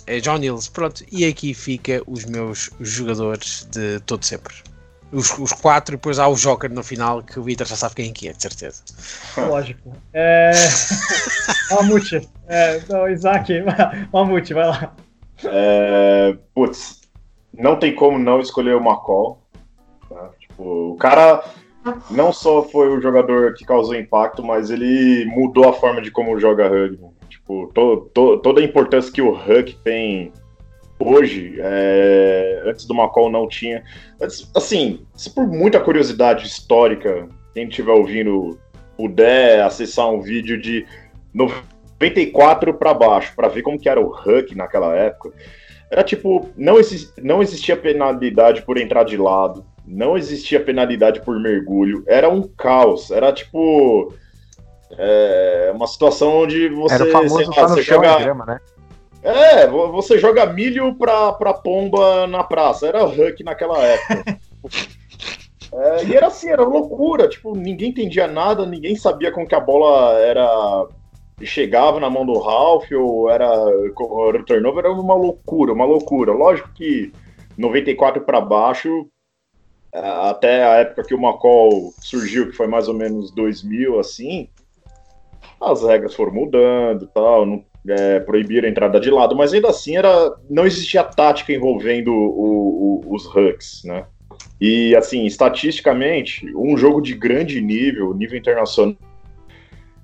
é John Hills, pronto, e aqui fica os meus jogadores de todo sempre os, os quatro, e depois há o Joker no final, que o Vitor já sabe quem é, de certeza. Lógico. É... Mamute. É, não, Isaac, Mamute, vai lá. É, putz, não tem como não escolher o McCall. Tá? Tipo, o cara não só foi o jogador que causou impacto, mas ele mudou a forma de como joga rugby. Tipo, to, to, toda a importância que o rugby tem hoje, é, antes do Macau não tinha. Mas, assim, se por muita curiosidade histórica, quem estiver ouvindo puder acessar um vídeo de 94 para baixo, para ver como que era o Huck naquela época, era tipo, não, exi não existia penalidade por entrar de lado, não existia penalidade por mergulho, era um caos, era tipo... É, uma situação onde você, era o famoso lá, tá você joga... Grama, né? É, você joga milho pra, pra pomba na praça. Era Huck naquela época. é, e era assim, era loucura. Tipo, ninguém entendia nada, ninguém sabia como que a bola era. Chegava na mão do Ralph ou era, era turnover, era uma loucura, uma loucura. Lógico que 94 para baixo, é, até a época que o McCall surgiu, que foi mais ou menos 2000, assim, as regras foram mudando tal, não, é, proibiram a entrada de lado, mas ainda assim era, não existia tática envolvendo o, o, os Hucks, né? E, assim, estatisticamente, um jogo de grande nível, nível internacional,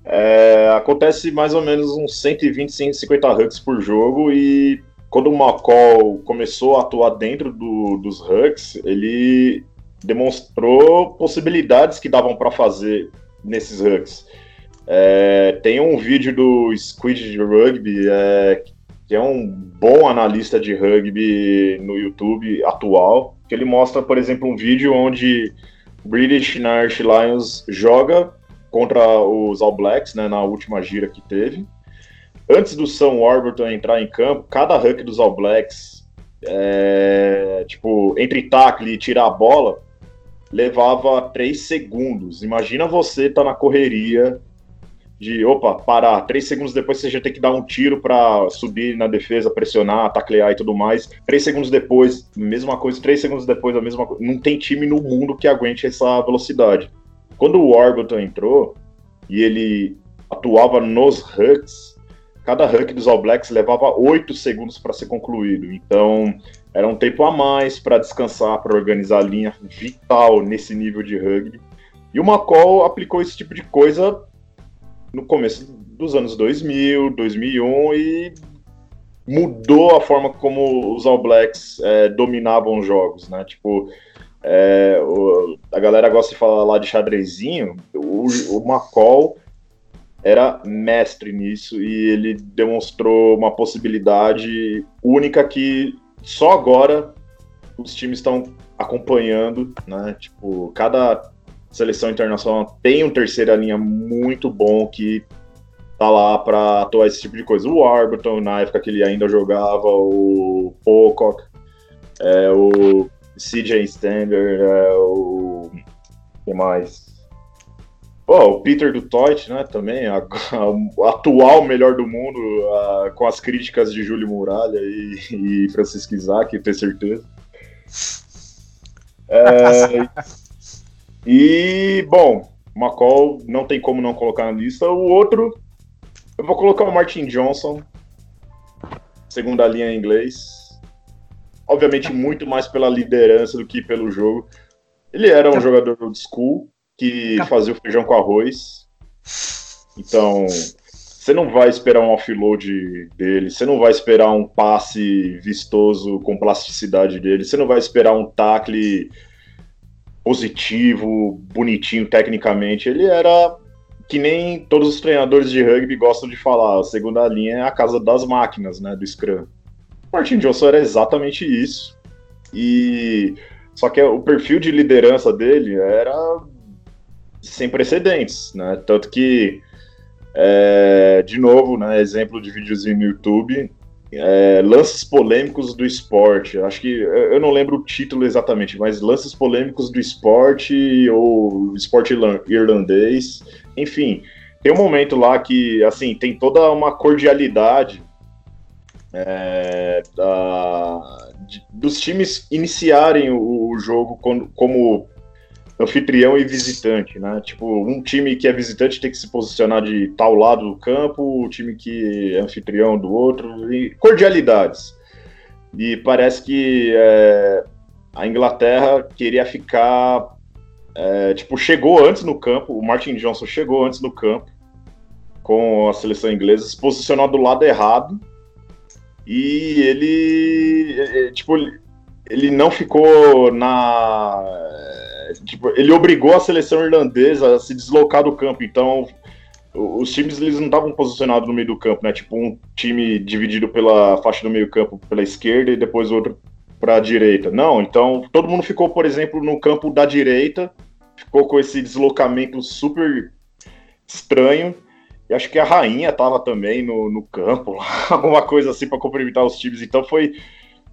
é, acontece mais ou menos uns 120, 150 hugs por jogo e quando o McCall começou a atuar dentro do, dos hugs, ele demonstrou possibilidades que davam para fazer nesses hugs. É, tem um vídeo do Squid de Rugby, é, que é um bom analista de rugby no YouTube atual, que ele mostra, por exemplo, um vídeo onde British Irish Lions joga contra os All Blacks, né, na última gira que teve. Antes do Sam Warburton entrar em campo, cada huck dos All Blacks, é, tipo, entre tackle e tirar a bola, levava 3 segundos. Imagina você tá na correria de, opa, parar. Três segundos depois você já tem que dar um tiro para subir na defesa, pressionar, taclear e tudo mais. Três segundos depois, mesma coisa. Três segundos depois, a mesma coisa. Não tem time no mundo que aguente essa velocidade. Quando o Warburton entrou e ele atuava nos hucks, cada huck dos All Blacks levava oito segundos para ser concluído. Então, era um tempo a mais para descansar, para organizar a linha vital nesse nível de rugby. E o McCall aplicou esse tipo de coisa no começo dos anos 2000, 2001 e mudou a forma como os All Blacks é, dominavam os jogos, né? Tipo, é, o, a galera gosta de falar lá de xadrezinho, o, o McCall era mestre nisso e ele demonstrou uma possibilidade única que só agora os times estão acompanhando, né? Tipo, cada seleção internacional tem um terceira linha muito bom que tá lá para atuar esse tipo de coisa. O Arberton, na época que ele ainda jogava, o Pocock, é, o CJ Stander, é, o. que mais? Pô, o Peter do né, também, a, a, o atual melhor do mundo, a, com as críticas de Júlio Muralha e, e Francisco Isaac, tenho certeza. É, e, bom, McCall não tem como não colocar na lista. O outro, eu vou colocar o Martin Johnson, segunda linha em inglês obviamente muito mais pela liderança do que pelo jogo. Ele era um jogador old school que fazia o feijão com arroz. Então, você não vai esperar um offload dele, você não vai esperar um passe vistoso com plasticidade dele, você não vai esperar um tackle positivo, bonitinho tecnicamente. Ele era que nem todos os treinadores de rugby gostam de falar, a segunda linha é a casa das máquinas, né, do Scrum. Martin Johnson era exatamente isso. E só que o perfil de liderança dele era sem precedentes, né? Tanto que, é, de novo, né, exemplo de videozinho no YouTube, é, lances polêmicos do esporte. Acho que eu não lembro o título exatamente, mas lances polêmicos do esporte ou esporte irlandês. Enfim, tem um momento lá que assim tem toda uma cordialidade é, da, de, dos times iniciarem o, o jogo como, como anfitrião e visitante, né? Tipo, um time que é visitante tem que se posicionar de tal lado do campo, o time que é anfitrião do outro, e cordialidades. E parece que é, a Inglaterra queria ficar. É, tipo, chegou antes no campo, o Martin Johnson chegou antes no campo com a seleção inglesa, se posicionou do lado errado e ele, é, é, tipo, ele não ficou na. Tipo, ele obrigou a seleção irlandesa a se deslocar do campo. Então, os times eles não estavam posicionados no meio do campo, né? Tipo, um time dividido pela faixa do meio campo pela esquerda e depois outro para a direita. Não, então todo mundo ficou, por exemplo, no campo da direita, ficou com esse deslocamento super estranho e acho que a rainha tava também no, no campo, alguma coisa assim para cumprimentar os times. Então foi,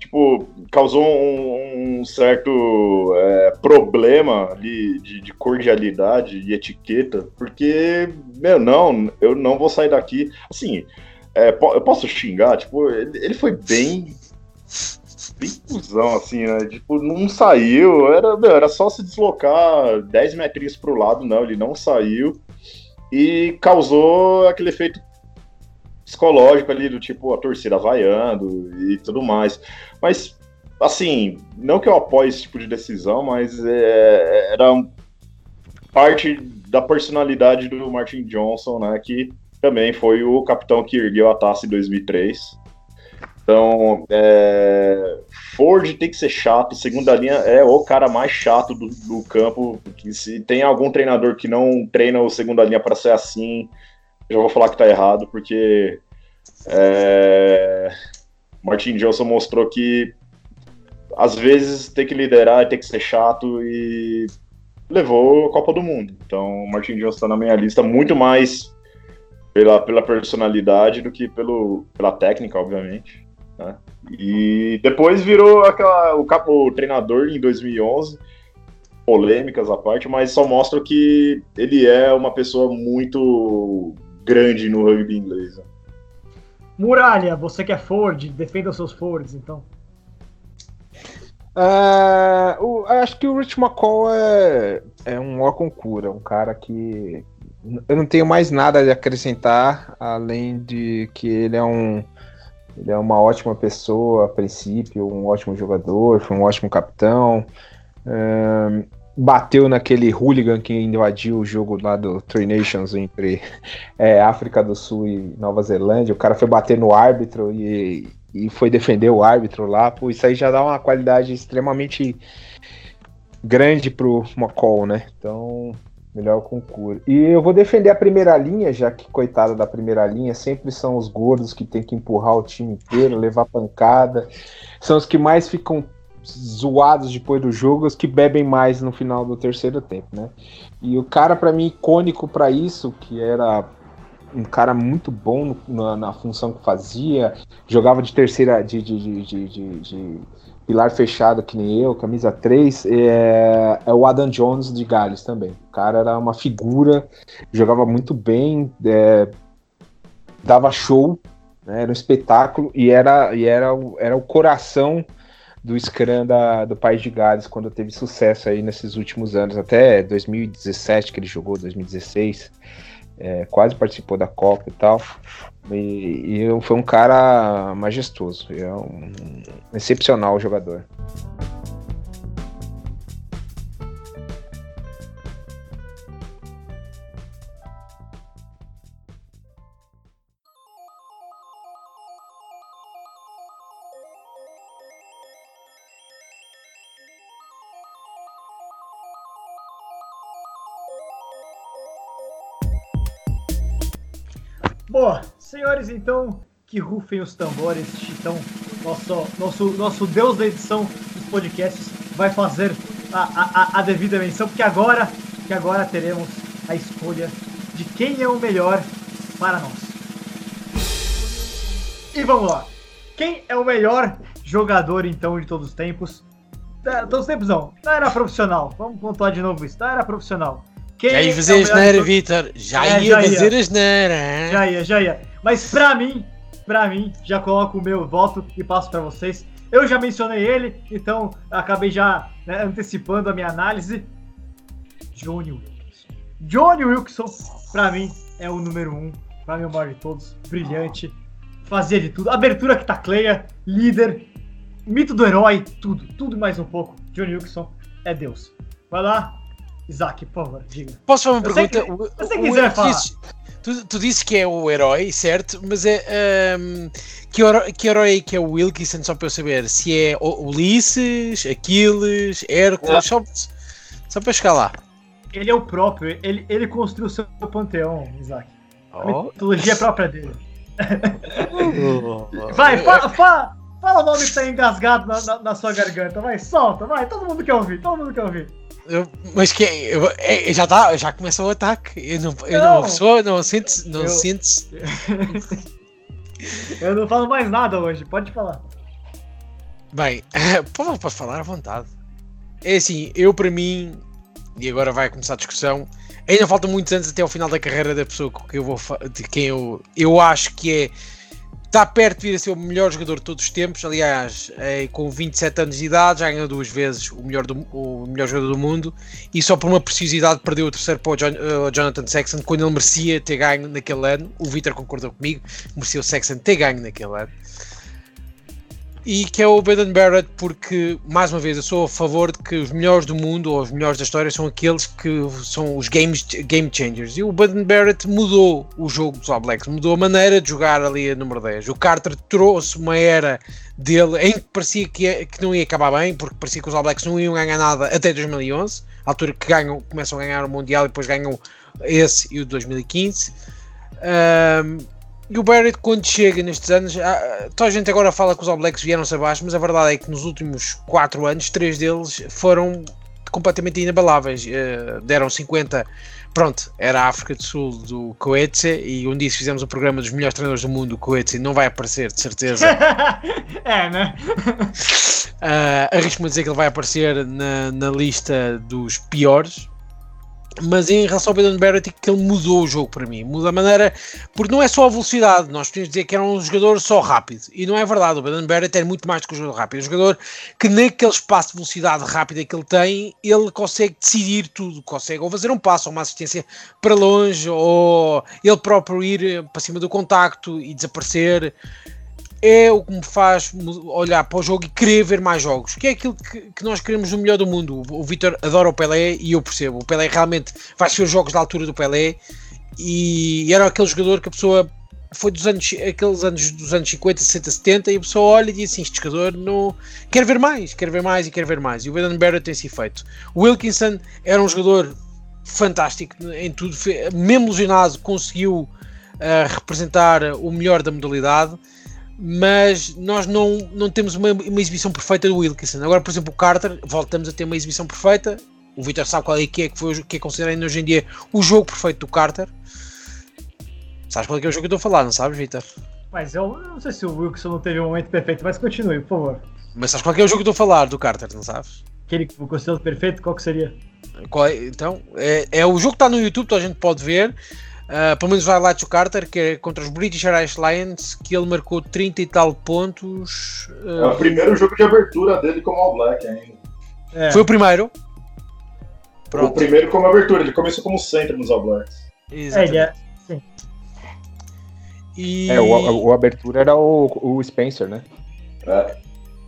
tipo, causou um, um certo é, problema ali de, de, cordialidade e etiqueta, porque, meu, não, eu não vou sair daqui. Assim, é, eu posso xingar, tipo, ele, ele foi bem. Bem cuzão, assim, né? Tipo, não saiu, era, meu, era só se deslocar 10 metrinhos pro lado, não, ele não saiu e causou aquele efeito psicológico ali do tipo a torcida vaiando e tudo mais. Mas assim, não que eu apoie esse tipo de decisão, mas é, era parte da personalidade do Martin Johnson, né, que também foi o capitão que ergueu a taça em 2003. Então, é, Ford tem que ser chato, segunda linha é o cara mais chato do, do campo. Que se tem algum treinador que não treina o segunda linha para ser assim, já vou falar que tá errado, porque é, Martin Johnson mostrou que às vezes tem que liderar, tem que ser chato e levou a Copa do Mundo. Então, Martin Johnson está na minha lista muito mais pela, pela personalidade do que pelo, pela técnica, obviamente. Né? E depois virou aquela, o, capo, o treinador em 2011, polêmicas à parte, mas só mostra que ele é uma pessoa muito grande no rugby inglês. Né? Muralha, você que é Ford, defenda os seus Fords, então. Uh, o, acho que o Rich McCall é, é um ó cura, um cara que eu não tenho mais nada a acrescentar além de que ele é um ele é uma ótima pessoa a princípio, um ótimo jogador, foi um ótimo capitão. Uh, bateu naquele hooligan que invadiu o jogo lá do Three Nations entre é, África do Sul e Nova Zelândia. O cara foi bater no árbitro e, e foi defender o árbitro lá, pô, isso aí já dá uma qualidade extremamente grande pro McCall, né? Então, melhor concurso. E eu vou defender a primeira linha, já que, coitada da primeira linha, sempre são os gordos que tem que empurrar o time inteiro, levar pancada, são os que mais ficam zoados depois do jogo, os que bebem mais no final do terceiro tempo, né? E o cara, para mim, icônico para isso, que era um cara muito bom na, na, função que fazia, jogava de terceira, de, de, de, de, pilar fechado que nem eu, camisa 3, é, é, o Adam Jones de Gales também. O cara era uma figura, jogava muito bem, é, dava show, né, era um espetáculo e era, e era, era o coração do Scrum da, do País de Gales quando teve sucesso aí nesses últimos anos, até 2017 que ele jogou, 2016 é, quase participou da Copa e tal. E, e foi um cara majestoso, é um, um excepcional jogador. Senhores, então que rufem os tambores, Chitão, nosso, nosso, nosso deus da edição dos podcasts, vai fazer a, a, a devida menção, porque agora, que agora teremos a escolha de quem é o melhor para nós. E vamos lá. Quem é o melhor jogador, então, de todos os tempos? É, todos os tempos não. Não era profissional. Vamos pontuar de novo isso. Não era profissional. Quem já ia fazer é asneira, Vitor. Já, é, ia já fazer asneira. Já ia, já ia. Mas pra mim, pra mim, já coloco o meu voto e passo pra vocês. Eu já mencionei ele, então acabei já né, antecipando a minha análise. Johnny Wilson. Johnny Wilson, pra mim, é o número um. Pra mim, o maior de todos. Brilhante. Fazia de tudo. Abertura que tacleia. Líder. Mito do herói. Tudo. Tudo mais um pouco. Johnny Wilson é Deus. Vai lá, Isaac, por favor, diga. Posso fazer uma pergunta? Que, eu sei que quiser falar. Tu, tu disse que é o herói, certo? Mas é. Um, que, herói, que herói é que é o Wilkinson, só para eu saber? Se é Ulisses, Aquiles, Hércules, só, só para chegar lá. Ele é o próprio, ele, ele construiu o seu panteão, Isaac. A oh. mitologia própria dele. vai, fala, fala, fala o nome que tá engasgado na, na, na, sua garganta, vai, solta, vai, todo mundo quer ouvir, todo mundo quer ouvir. Eu, mas que eu, é, já tá, já começou o ataque. Eu não, eu não, não sou, não sinto, não eu, sinto. eu não falo mais nada hoje, pode falar. Bem, posso falar à vontade. É assim, eu para mim, e agora vai começar a discussão. Ainda faltam muitos anos até ao final da carreira da pessoa que eu vou de quem eu, eu acho que é está perto de vir a ser o melhor jogador de todos os tempos. Aliás, é, com 27 anos de idade, já ganhou duas vezes o melhor, do, o melhor jogador do mundo e só por uma preciosidade perdeu o terceiro para o, John, uh, Jonathan Sexton quando ele merecia ter ganho naquele ano. O Vitor concordou comigo, merecia o Sexton ter ganho naquele ano. E que é o Baden Barrett, porque, mais uma vez, eu sou a favor de que os melhores do mundo ou os melhores da história são aqueles que são os games, game changers. E o Baden Barrett mudou o jogo dos All Blacks, mudou a maneira de jogar ali a número 10. O Carter trouxe uma era dele em que parecia que, ia, que não ia acabar bem, porque parecia que os All Blacks não iam ganhar nada até 2011, a altura que ganham, começam a ganhar o Mundial e depois ganham esse e o 2015. Um, e o Barrett, quando chega nestes anos, ah, toda a gente agora fala que os All Blacks vieram-se abaixo, mas a verdade é que nos últimos 4 anos, três deles foram completamente inabaláveis. Uh, deram 50. Pronto, era a África do Sul do Coetse e um dia fizemos o programa dos melhores treinadores do mundo. O Coetse não vai aparecer, de certeza. é, né? Uh, Arrisco-me a dizer que ele vai aparecer na, na lista dos piores mas em relação ao Baden Barrett que ele mudou o jogo para mim, muda a maneira, porque não é só a velocidade, nós podemos dizer que era um jogador só rápido, e não é verdade, o Baden Barrett é muito mais do que um jogador rápido, é um jogador que naquele espaço de velocidade rápida que ele tem, ele consegue decidir tudo, consegue ou fazer um passo, ou uma assistência para longe, ou ele próprio ir para cima do contacto e desaparecer, é o que me faz olhar para o jogo e querer ver mais jogos, que é aquilo que, que nós queremos no melhor do mundo. O, Vitor adora o Pelé e eu percebo. O Pelé realmente vai os jogos da altura do Pelé e era aquele jogador que a pessoa foi dos anos, aqueles anos dos anos 50, 60, 70 e a pessoa olha e diz assim, este jogador não quer ver mais, quer ver mais e quer ver mais. E o Baden Barrett tem esse efeito. O Wilkinson era um jogador fantástico em tudo, mesmo lesionado conseguiu uh, representar o melhor da modalidade mas nós não, não temos uma, uma, exibição perfeita do Wilkinson. Agora, por exemplo, o Carter, voltamos a ter uma exibição perfeita. O Vitor sabe qual é que é que, foi, que é considerado hoje em dia o jogo perfeito do Carter. Sabes qual é que é o jogo que eu estou a falar, não sabes, Vitor? Mas eu, não sei se o Wilkinson não teve um momento perfeito, mas continue, por favor. Mas sabes qual é, que é o jogo que eu estou a falar do Carter, não sabes? Aquele que considerou perfeito, qual que seria? Qual é, então, é, é o jogo que está no YouTube, toda a gente pode ver. Uh, pelo menos vai lá o Carter, que é contra os British Irish Lions, que ele marcou 30 e tal pontos. Uh... É o primeiro jogo de abertura dele como All Black ainda. É. Foi o primeiro? Pronto. O primeiro como abertura, ele começou como centro nos All Blacks. Exatamente. É, é... Sim. E... É, o, o abertura era o, o Spencer, né? É.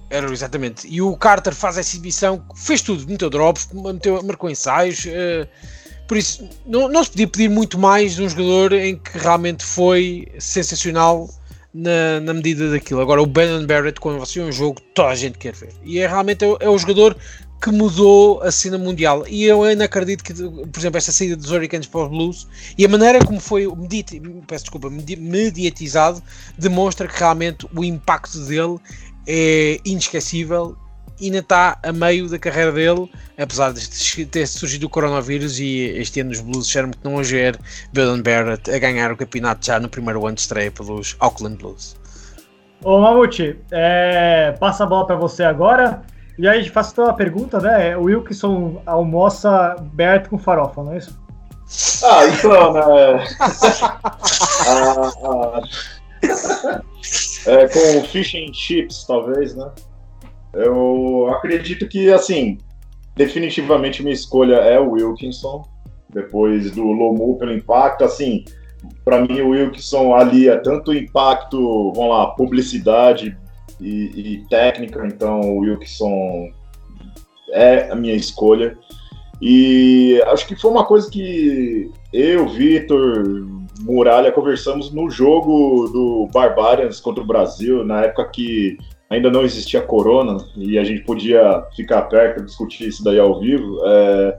Era exatamente. E o Carter faz essa exibição, fez tudo, meteu drops, meteu, marcou ensaios. Uh por isso, não, não se podia pedir muito mais de um jogador em que realmente foi sensacional na, na medida daquilo. Agora, o Brandon Barrett, quando você é um jogo, toda a gente quer ver. E é realmente é, é o jogador que mudou a cena mundial. E eu ainda acredito que, por exemplo, esta saída dos Hurricanes para os Blues e a maneira como foi mediti peço desculpa, mediatizado demonstra que realmente o impacto dele é inesquecível ainda está a meio da carreira dele, apesar de ter surgido o coronavírus e este ano os Blues disseram que não hoje ver Baden Barrett a ganhar o campeonato já no primeiro ano de estreia pelos Auckland Blues. Ô Mamute, é, passa a bola para você agora. E aí faço uma pergunta, né? O Wilkinson almoça Barrett com farofa, não é isso? Ah, então, né? ah, ah. É, com fish and chips, talvez, né? Eu acredito que, assim, definitivamente minha escolha é o Wilkinson, depois do Lomu pelo impacto. Assim, para mim, o Wilkinson ali é tanto impacto, vamos lá, publicidade e, e técnica, então o Wilkinson é a minha escolha. E acho que foi uma coisa que eu, Vitor, Muralha conversamos no jogo do Barbarians contra o Brasil, na época que ainda não existia corona e a gente podia ficar perto, discutir isso daí ao vivo, é,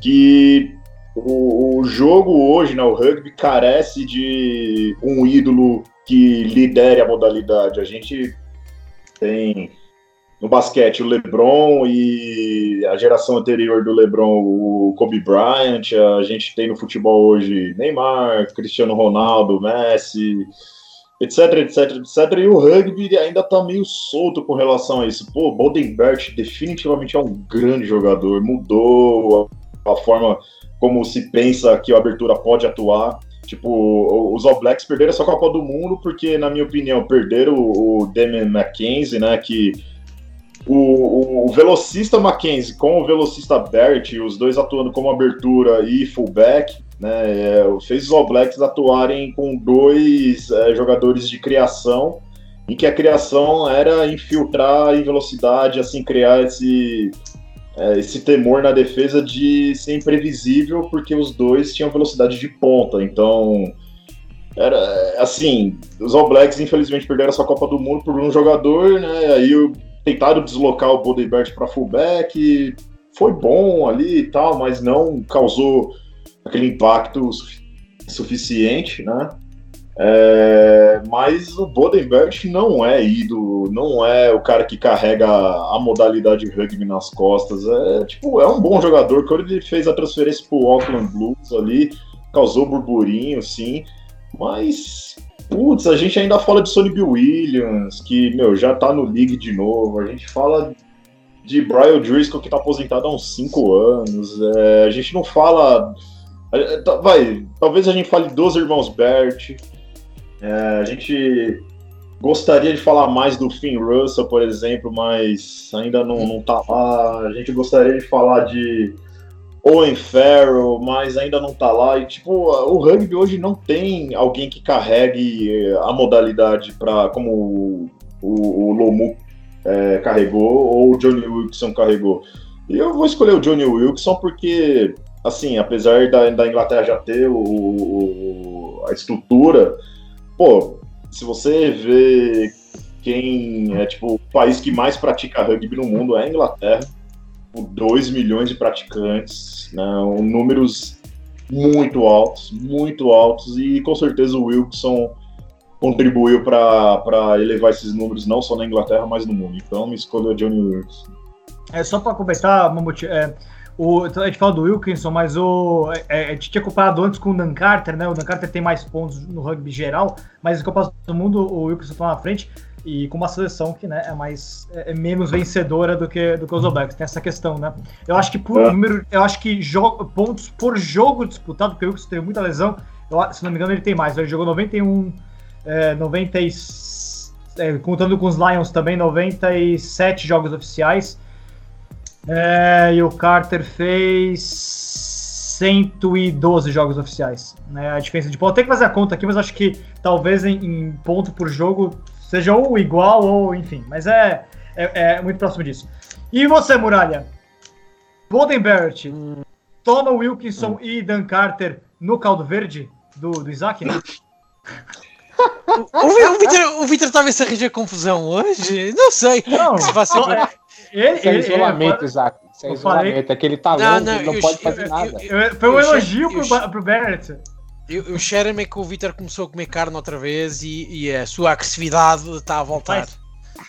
que o, o, jogo hoje, né, o rugby, carece de um ídolo que lidere a modalidade. A gente tem no basquete o LeBron e a geração anterior do LeBron, o Kobe Bryant. A gente tem no futebol hoje Neymar, Cristiano Ronaldo, Messi etc, etc, etc. E o rugby ainda tá meio solto com relação a isso. Pô, Bodenbert definitivamente é um grande jogador, mudou a, a, forma como se pensa que a abertura pode atuar. Tipo, os All Blacks perderam essa Copa do Mundo porque, na minha opinião, perderam o, o Damian McKenzie, né, que o, o, velocista Mackenzie com o velocista Bert, os dois atuando como abertura e fullback, né, é, fez os All Blacks atuarem com dois é, jogadores de criação em que a criação era infiltrar em velocidade, assim, criar esse, é, esse temor na defesa de ser imprevisível, porque os dois tinham velocidade de ponta. Então, era assim, os All Blacks infelizmente perderam essa Copa do Mundo por um jogador, né? Aí tentaram deslocar o Bodebert para fullback, foi bom ali e tal, mas não causou aquele impacto suficiente, né? É, mas o Bodenberg não é ídolo, não é o cara que carrega a modalidade rugby nas costas. É tipo, é um bom jogador. Quando ele fez a transferência pro Auckland Blues ali, causou burburinho, sim. Mas, putz, a gente ainda fala de Sonny Bill Williams, que, meu, já tá no League de novo. A gente fala de Brian Driscoll, que tá aposentado há uns 5 anos. É, a gente não fala. Vai, talvez a gente fale dos irmãos Bert. É, a gente gostaria de falar mais do Finn Russell, por exemplo, mas ainda não, não tá lá. A gente gostaria de falar de Owen Farrell, mas ainda não tá lá. E, tipo, o rugby hoje não tem alguém que carregue eh, a modalidade para como o, o, o Lomu é, carregou ou o Johnny Wilson carregou. E eu vou escolher o Johnny Wilson porque, assim, apesar da, da Inglaterra já ter o, o, a estrutura, pô, se você vê quem é tipo o país que mais pratica rugby no mundo é a Inglaterra 2 milhões de praticantes, né, números muito altos, muito altos, e com certeza o Wilson contribuiu para elevar esses números não só na Inglaterra, mas no mundo. Então, me escolha Johnny Wilson. É só para comentar, Mamute, é, o, a gente fala do Wilkinson, mas o, é, a gente tinha comparado antes com o Dan Carter, né? O Dan Carter tem mais pontos no rugby geral, mas em Copa do Mundo o Wilkinson está na frente e com uma seleção que né, é mais é, é menos vencedora do que do que os All Blacks. Tem essa questão, né? Eu acho que por é. número, eu acho que jogo, pontos por jogo disputado, porque o Wilson teve muita lesão. Eu, se não me engano, ele tem mais. Ele jogou 91, é, 90 e, é, contando com os Lions também, 97 jogos oficiais. É, e o Carter fez 112 jogos oficiais. Né? A diferença de ponto. Tem que fazer a conta aqui, mas acho que talvez em, em ponto por jogo Seja ou igual ou enfim. Mas é, é, é muito próximo disso. E você, Muralha? Golden Barrett, hum. Toma Wilkinson hum. e Dan Carter no caldo verde do, do Isaac? o, o, Victor, o Victor talvez se arranje confusão hoje? Não sei. Não, se é, ele, Isso é isolamento, ele, Isaac. Isso é isolamento. Falei... Aquele talento, não, não, ele não eu, pode fazer eu, nada. foi um elogio pro, pro Barrett. Eu, eu cheiro-me que o Vitor começou a comer carne outra vez e, e a sua agressividade está a voltar. Faz,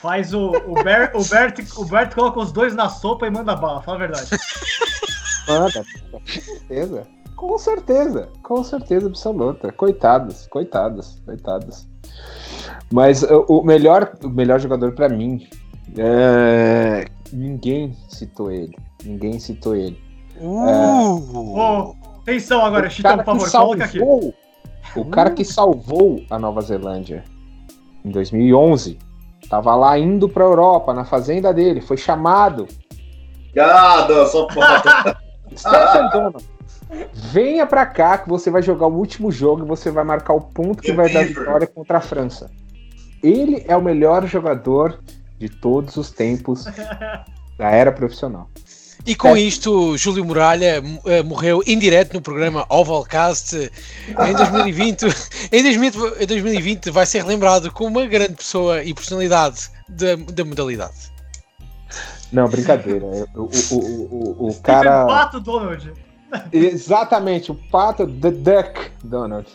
faz o, o, Bert, o, Bert, o Bert coloca os dois na sopa e manda bala, fala a verdade. Manda, com certeza. Com certeza, com certeza absoluta. Coitados, coitados, coitados. Mas o melhor, o melhor jogador para mim, é... ninguém citou ele. Ninguém citou ele. Uh! É... Oh, Atenção agora, Chitão, por favor, salvou, coloca aqui. O cara que salvou a Nova Zelândia em 2011 tava lá indo pra Europa, na fazenda dele, foi chamado. Ah, não, só foda. Stephen Donald. Venha pra cá que você vai jogar o último jogo e você vai marcar o ponto que vai dar vitória contra a França. Ele é o melhor jogador de todos os tempos da era profissional. E com isto, Júlio Muralha uh, morreu em direto no programa Ovalcast em 2020. em 2020 vai ser lembrado como uma grande pessoa e personalidade da, da modalidade. Não, brincadeira. O, o, o, o, cara. O Pato Donald. Exatamente, o Pato The Duck Donald.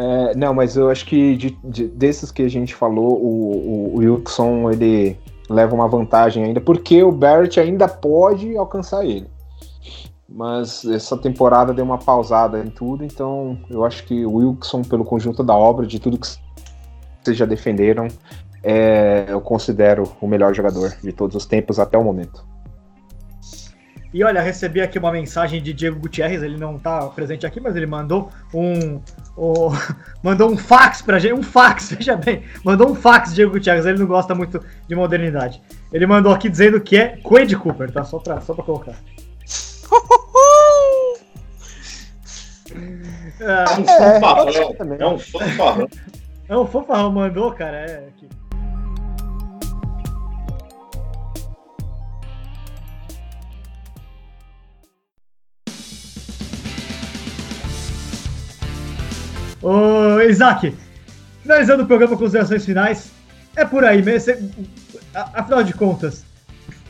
É, não, mas eu acho que de, de, desses que a gente falou, o, o Wilson ele leva uma vantagem ainda, porque o Barrett ainda pode alcançar ele. Mas essa temporada deu uma pausada em tudo, então eu acho que o Wilson, pelo conjunto da obra, de tudo que vocês já defenderam, é, eu considero o melhor jogador de todos os tempos até o momento. E olha, recebi aqui uma mensagem de Diego Gutierrez, ele não está presente aqui, mas ele mandou um, um mandou um fax pra gente, um fax, veja bem, mandou um fax Diego Gutierrez, ele não gosta muito de modernidade. Ele mandou aqui dizendo que é Quade Cooper, tá? Só pra, só pra colocar. é um fanfarrão, é um fanfarrão. É um fanfarrão, mandou, cara, é Ô, Isaac, finalizando o programa com considerações finais, é por aí mesmo. Afinal de contas,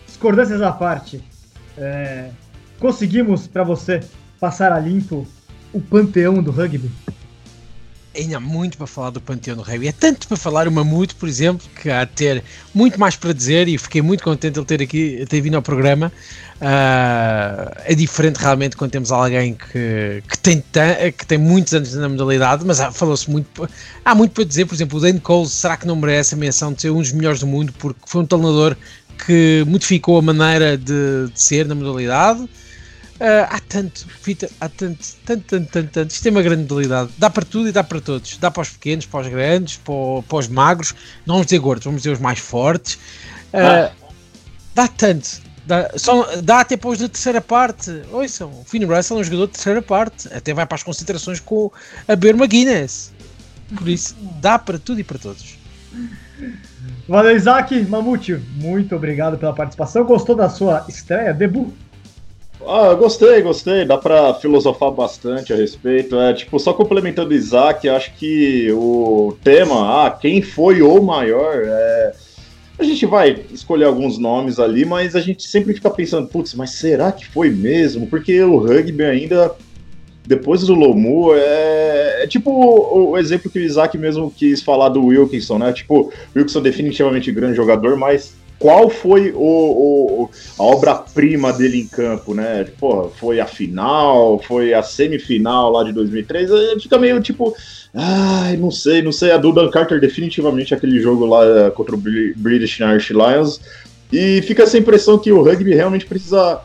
discordâncias à parte, é, conseguimos para você passar a limpo o panteão do rugby? Ainda há muito para falar do Panteão do Rei. É tanto para falar o Mamute, por exemplo, que há de ter muito mais para dizer e fiquei muito contente ele ter aqui, ter vindo ao programa. Uh, é diferente realmente quando temos alguém que, que, tem, que tem muitos anos na modalidade, mas falou-se muito. Há muito para dizer, por exemplo, o Dane Cole, será que não merece a menção de ser um dos melhores do mundo porque foi um treinador que modificou a maneira de, de ser na modalidade? Uh, há tanto, Fita, há tanto, tanto, tanto, tanto, tanto. Isto é uma grande modalidade. Dá para tudo e dá para todos. Dá para os pequenos, para os grandes, para, para os magros. Não vamos dizer gordos, vamos dizer os mais fortes. Uh, Dá tanto. Dá, só, dá até para os da terceira parte. Ouçam, o Finn Russell é um jogador de terceira parte. Até vai para as concentrações com a Berma Guinness. Por isso, dá para tudo e para todos. Valeu, Isaac. Mamute, muito obrigado pela participação. Gostou da sua estreia, debut? Ah, gostei, gostei. Dá para filosofar bastante a respeito. É, tipo, só complementando o Isaac, acho que o tema, ah, quem foi o maior, é... a gente vai escolher alguns nomes ali, mas a gente sempre fica pensando, putz, mas será que foi mesmo? Porque o rugby ainda, depois do Lomu, é, é tipo o, o, exemplo que o Isaac mesmo quis falar do Wilkinson, né? Tipo, o Wilkinson definitivamente grande jogador, mas qual foi o, o a obra-prima dele em campo, né? Porra, foi a final, foi a semifinal lá de 2003, fica meio tipo, ai, não sei, não sei, a do Dan Carter definitivamente aquele jogo lá eh, contra o British Irish Lions, e fica essa impressão que o rugby realmente precisa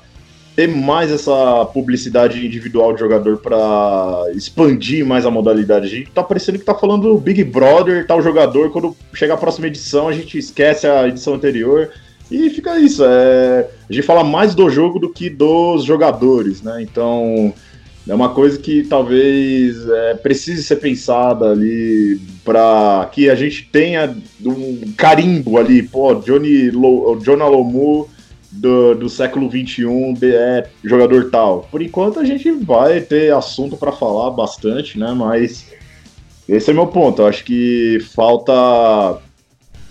ter mais essa publicidade individual de jogador para expandir mais a modalidade. A gente tá parecendo que tá falando Big Brother, tal jogador, quando chegar a próxima edição a gente esquece a edição anterior. E fica isso, é... a gente fala mais do jogo do que dos jogadores, né? Então é uma coisa que talvez é, precise ser pensada ali para que a gente tenha um carimbo ali, pô, Johnny Lo, Jonah Lomu do, do século XXI é jogador tal. Por enquanto a gente vai ter assunto para falar bastante, né? Mas esse é meu ponto. Eu acho que falta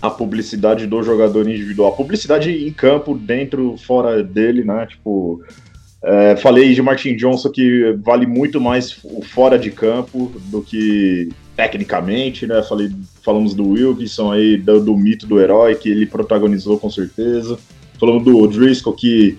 a publicidade do jogador individual. A publicidade em campo, dentro, fora dele, né? Tipo, é, falei de Martin Johnson que vale muito mais fora de campo do que tecnicamente, né? Falei, falamos do Wilkinson aí, do, do mito do herói que ele protagonizou com certeza. Falando do Driscoll, que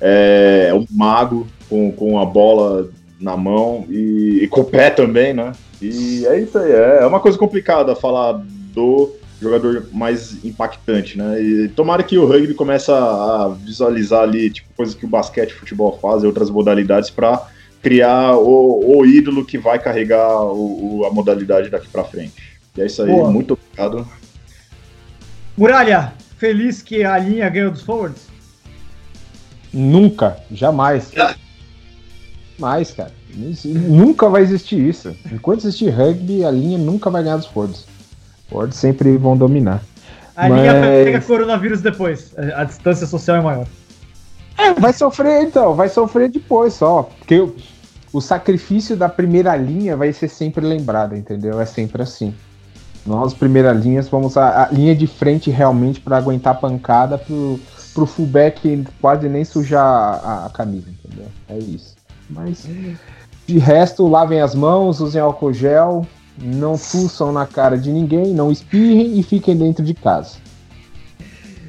é, é um mago com, com a bola na mão e, e, com o pé também, né? E é isso aí, é, é uma coisa complicada falar do jogador mais impactante, né? E tomara que o rugby comece a visualizar ali, tipo, coisas que o basquete e o futebol fazem, outras modalidades, para criar o, o, ídolo que vai carregar o, o, a modalidade daqui para frente. E é isso aí, Boa. muito obrigado. Muralha, feliz que a linha ganhou dos forwards? Nunca, jamais. Mais, cara. Nunca vai existir isso. Enquanto existir rugby, a linha nunca vai ganhar dos forwards. Forwards sempre vão dominar. A Mas... linha pega coronavírus depois. A distância social é maior. É, vai sofrer então, vai sofrer depois só. Porque o, o sacrifício da primeira linha vai ser sempre lembrado, entendeu? É sempre assim. Nós, primeira linha, vamos a, a linha de frente realmente para aguentar pancada pro, pro fullback quase nem sujar a, a, camisa, entendeu? É isso. Mas de resto, lavem as mãos, usem álcool gel, não fuçam na cara de ninguém, não espirrem e fiquem dentro de casa.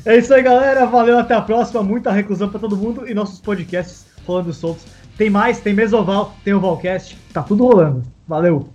É isso aí, galera. Valeu, até a próxima. Muita reclusão para todo mundo e nossos podcasts falando soltos. Tem mais, tem Mesoval, tem o Valcast, tá tudo rolando. Valeu!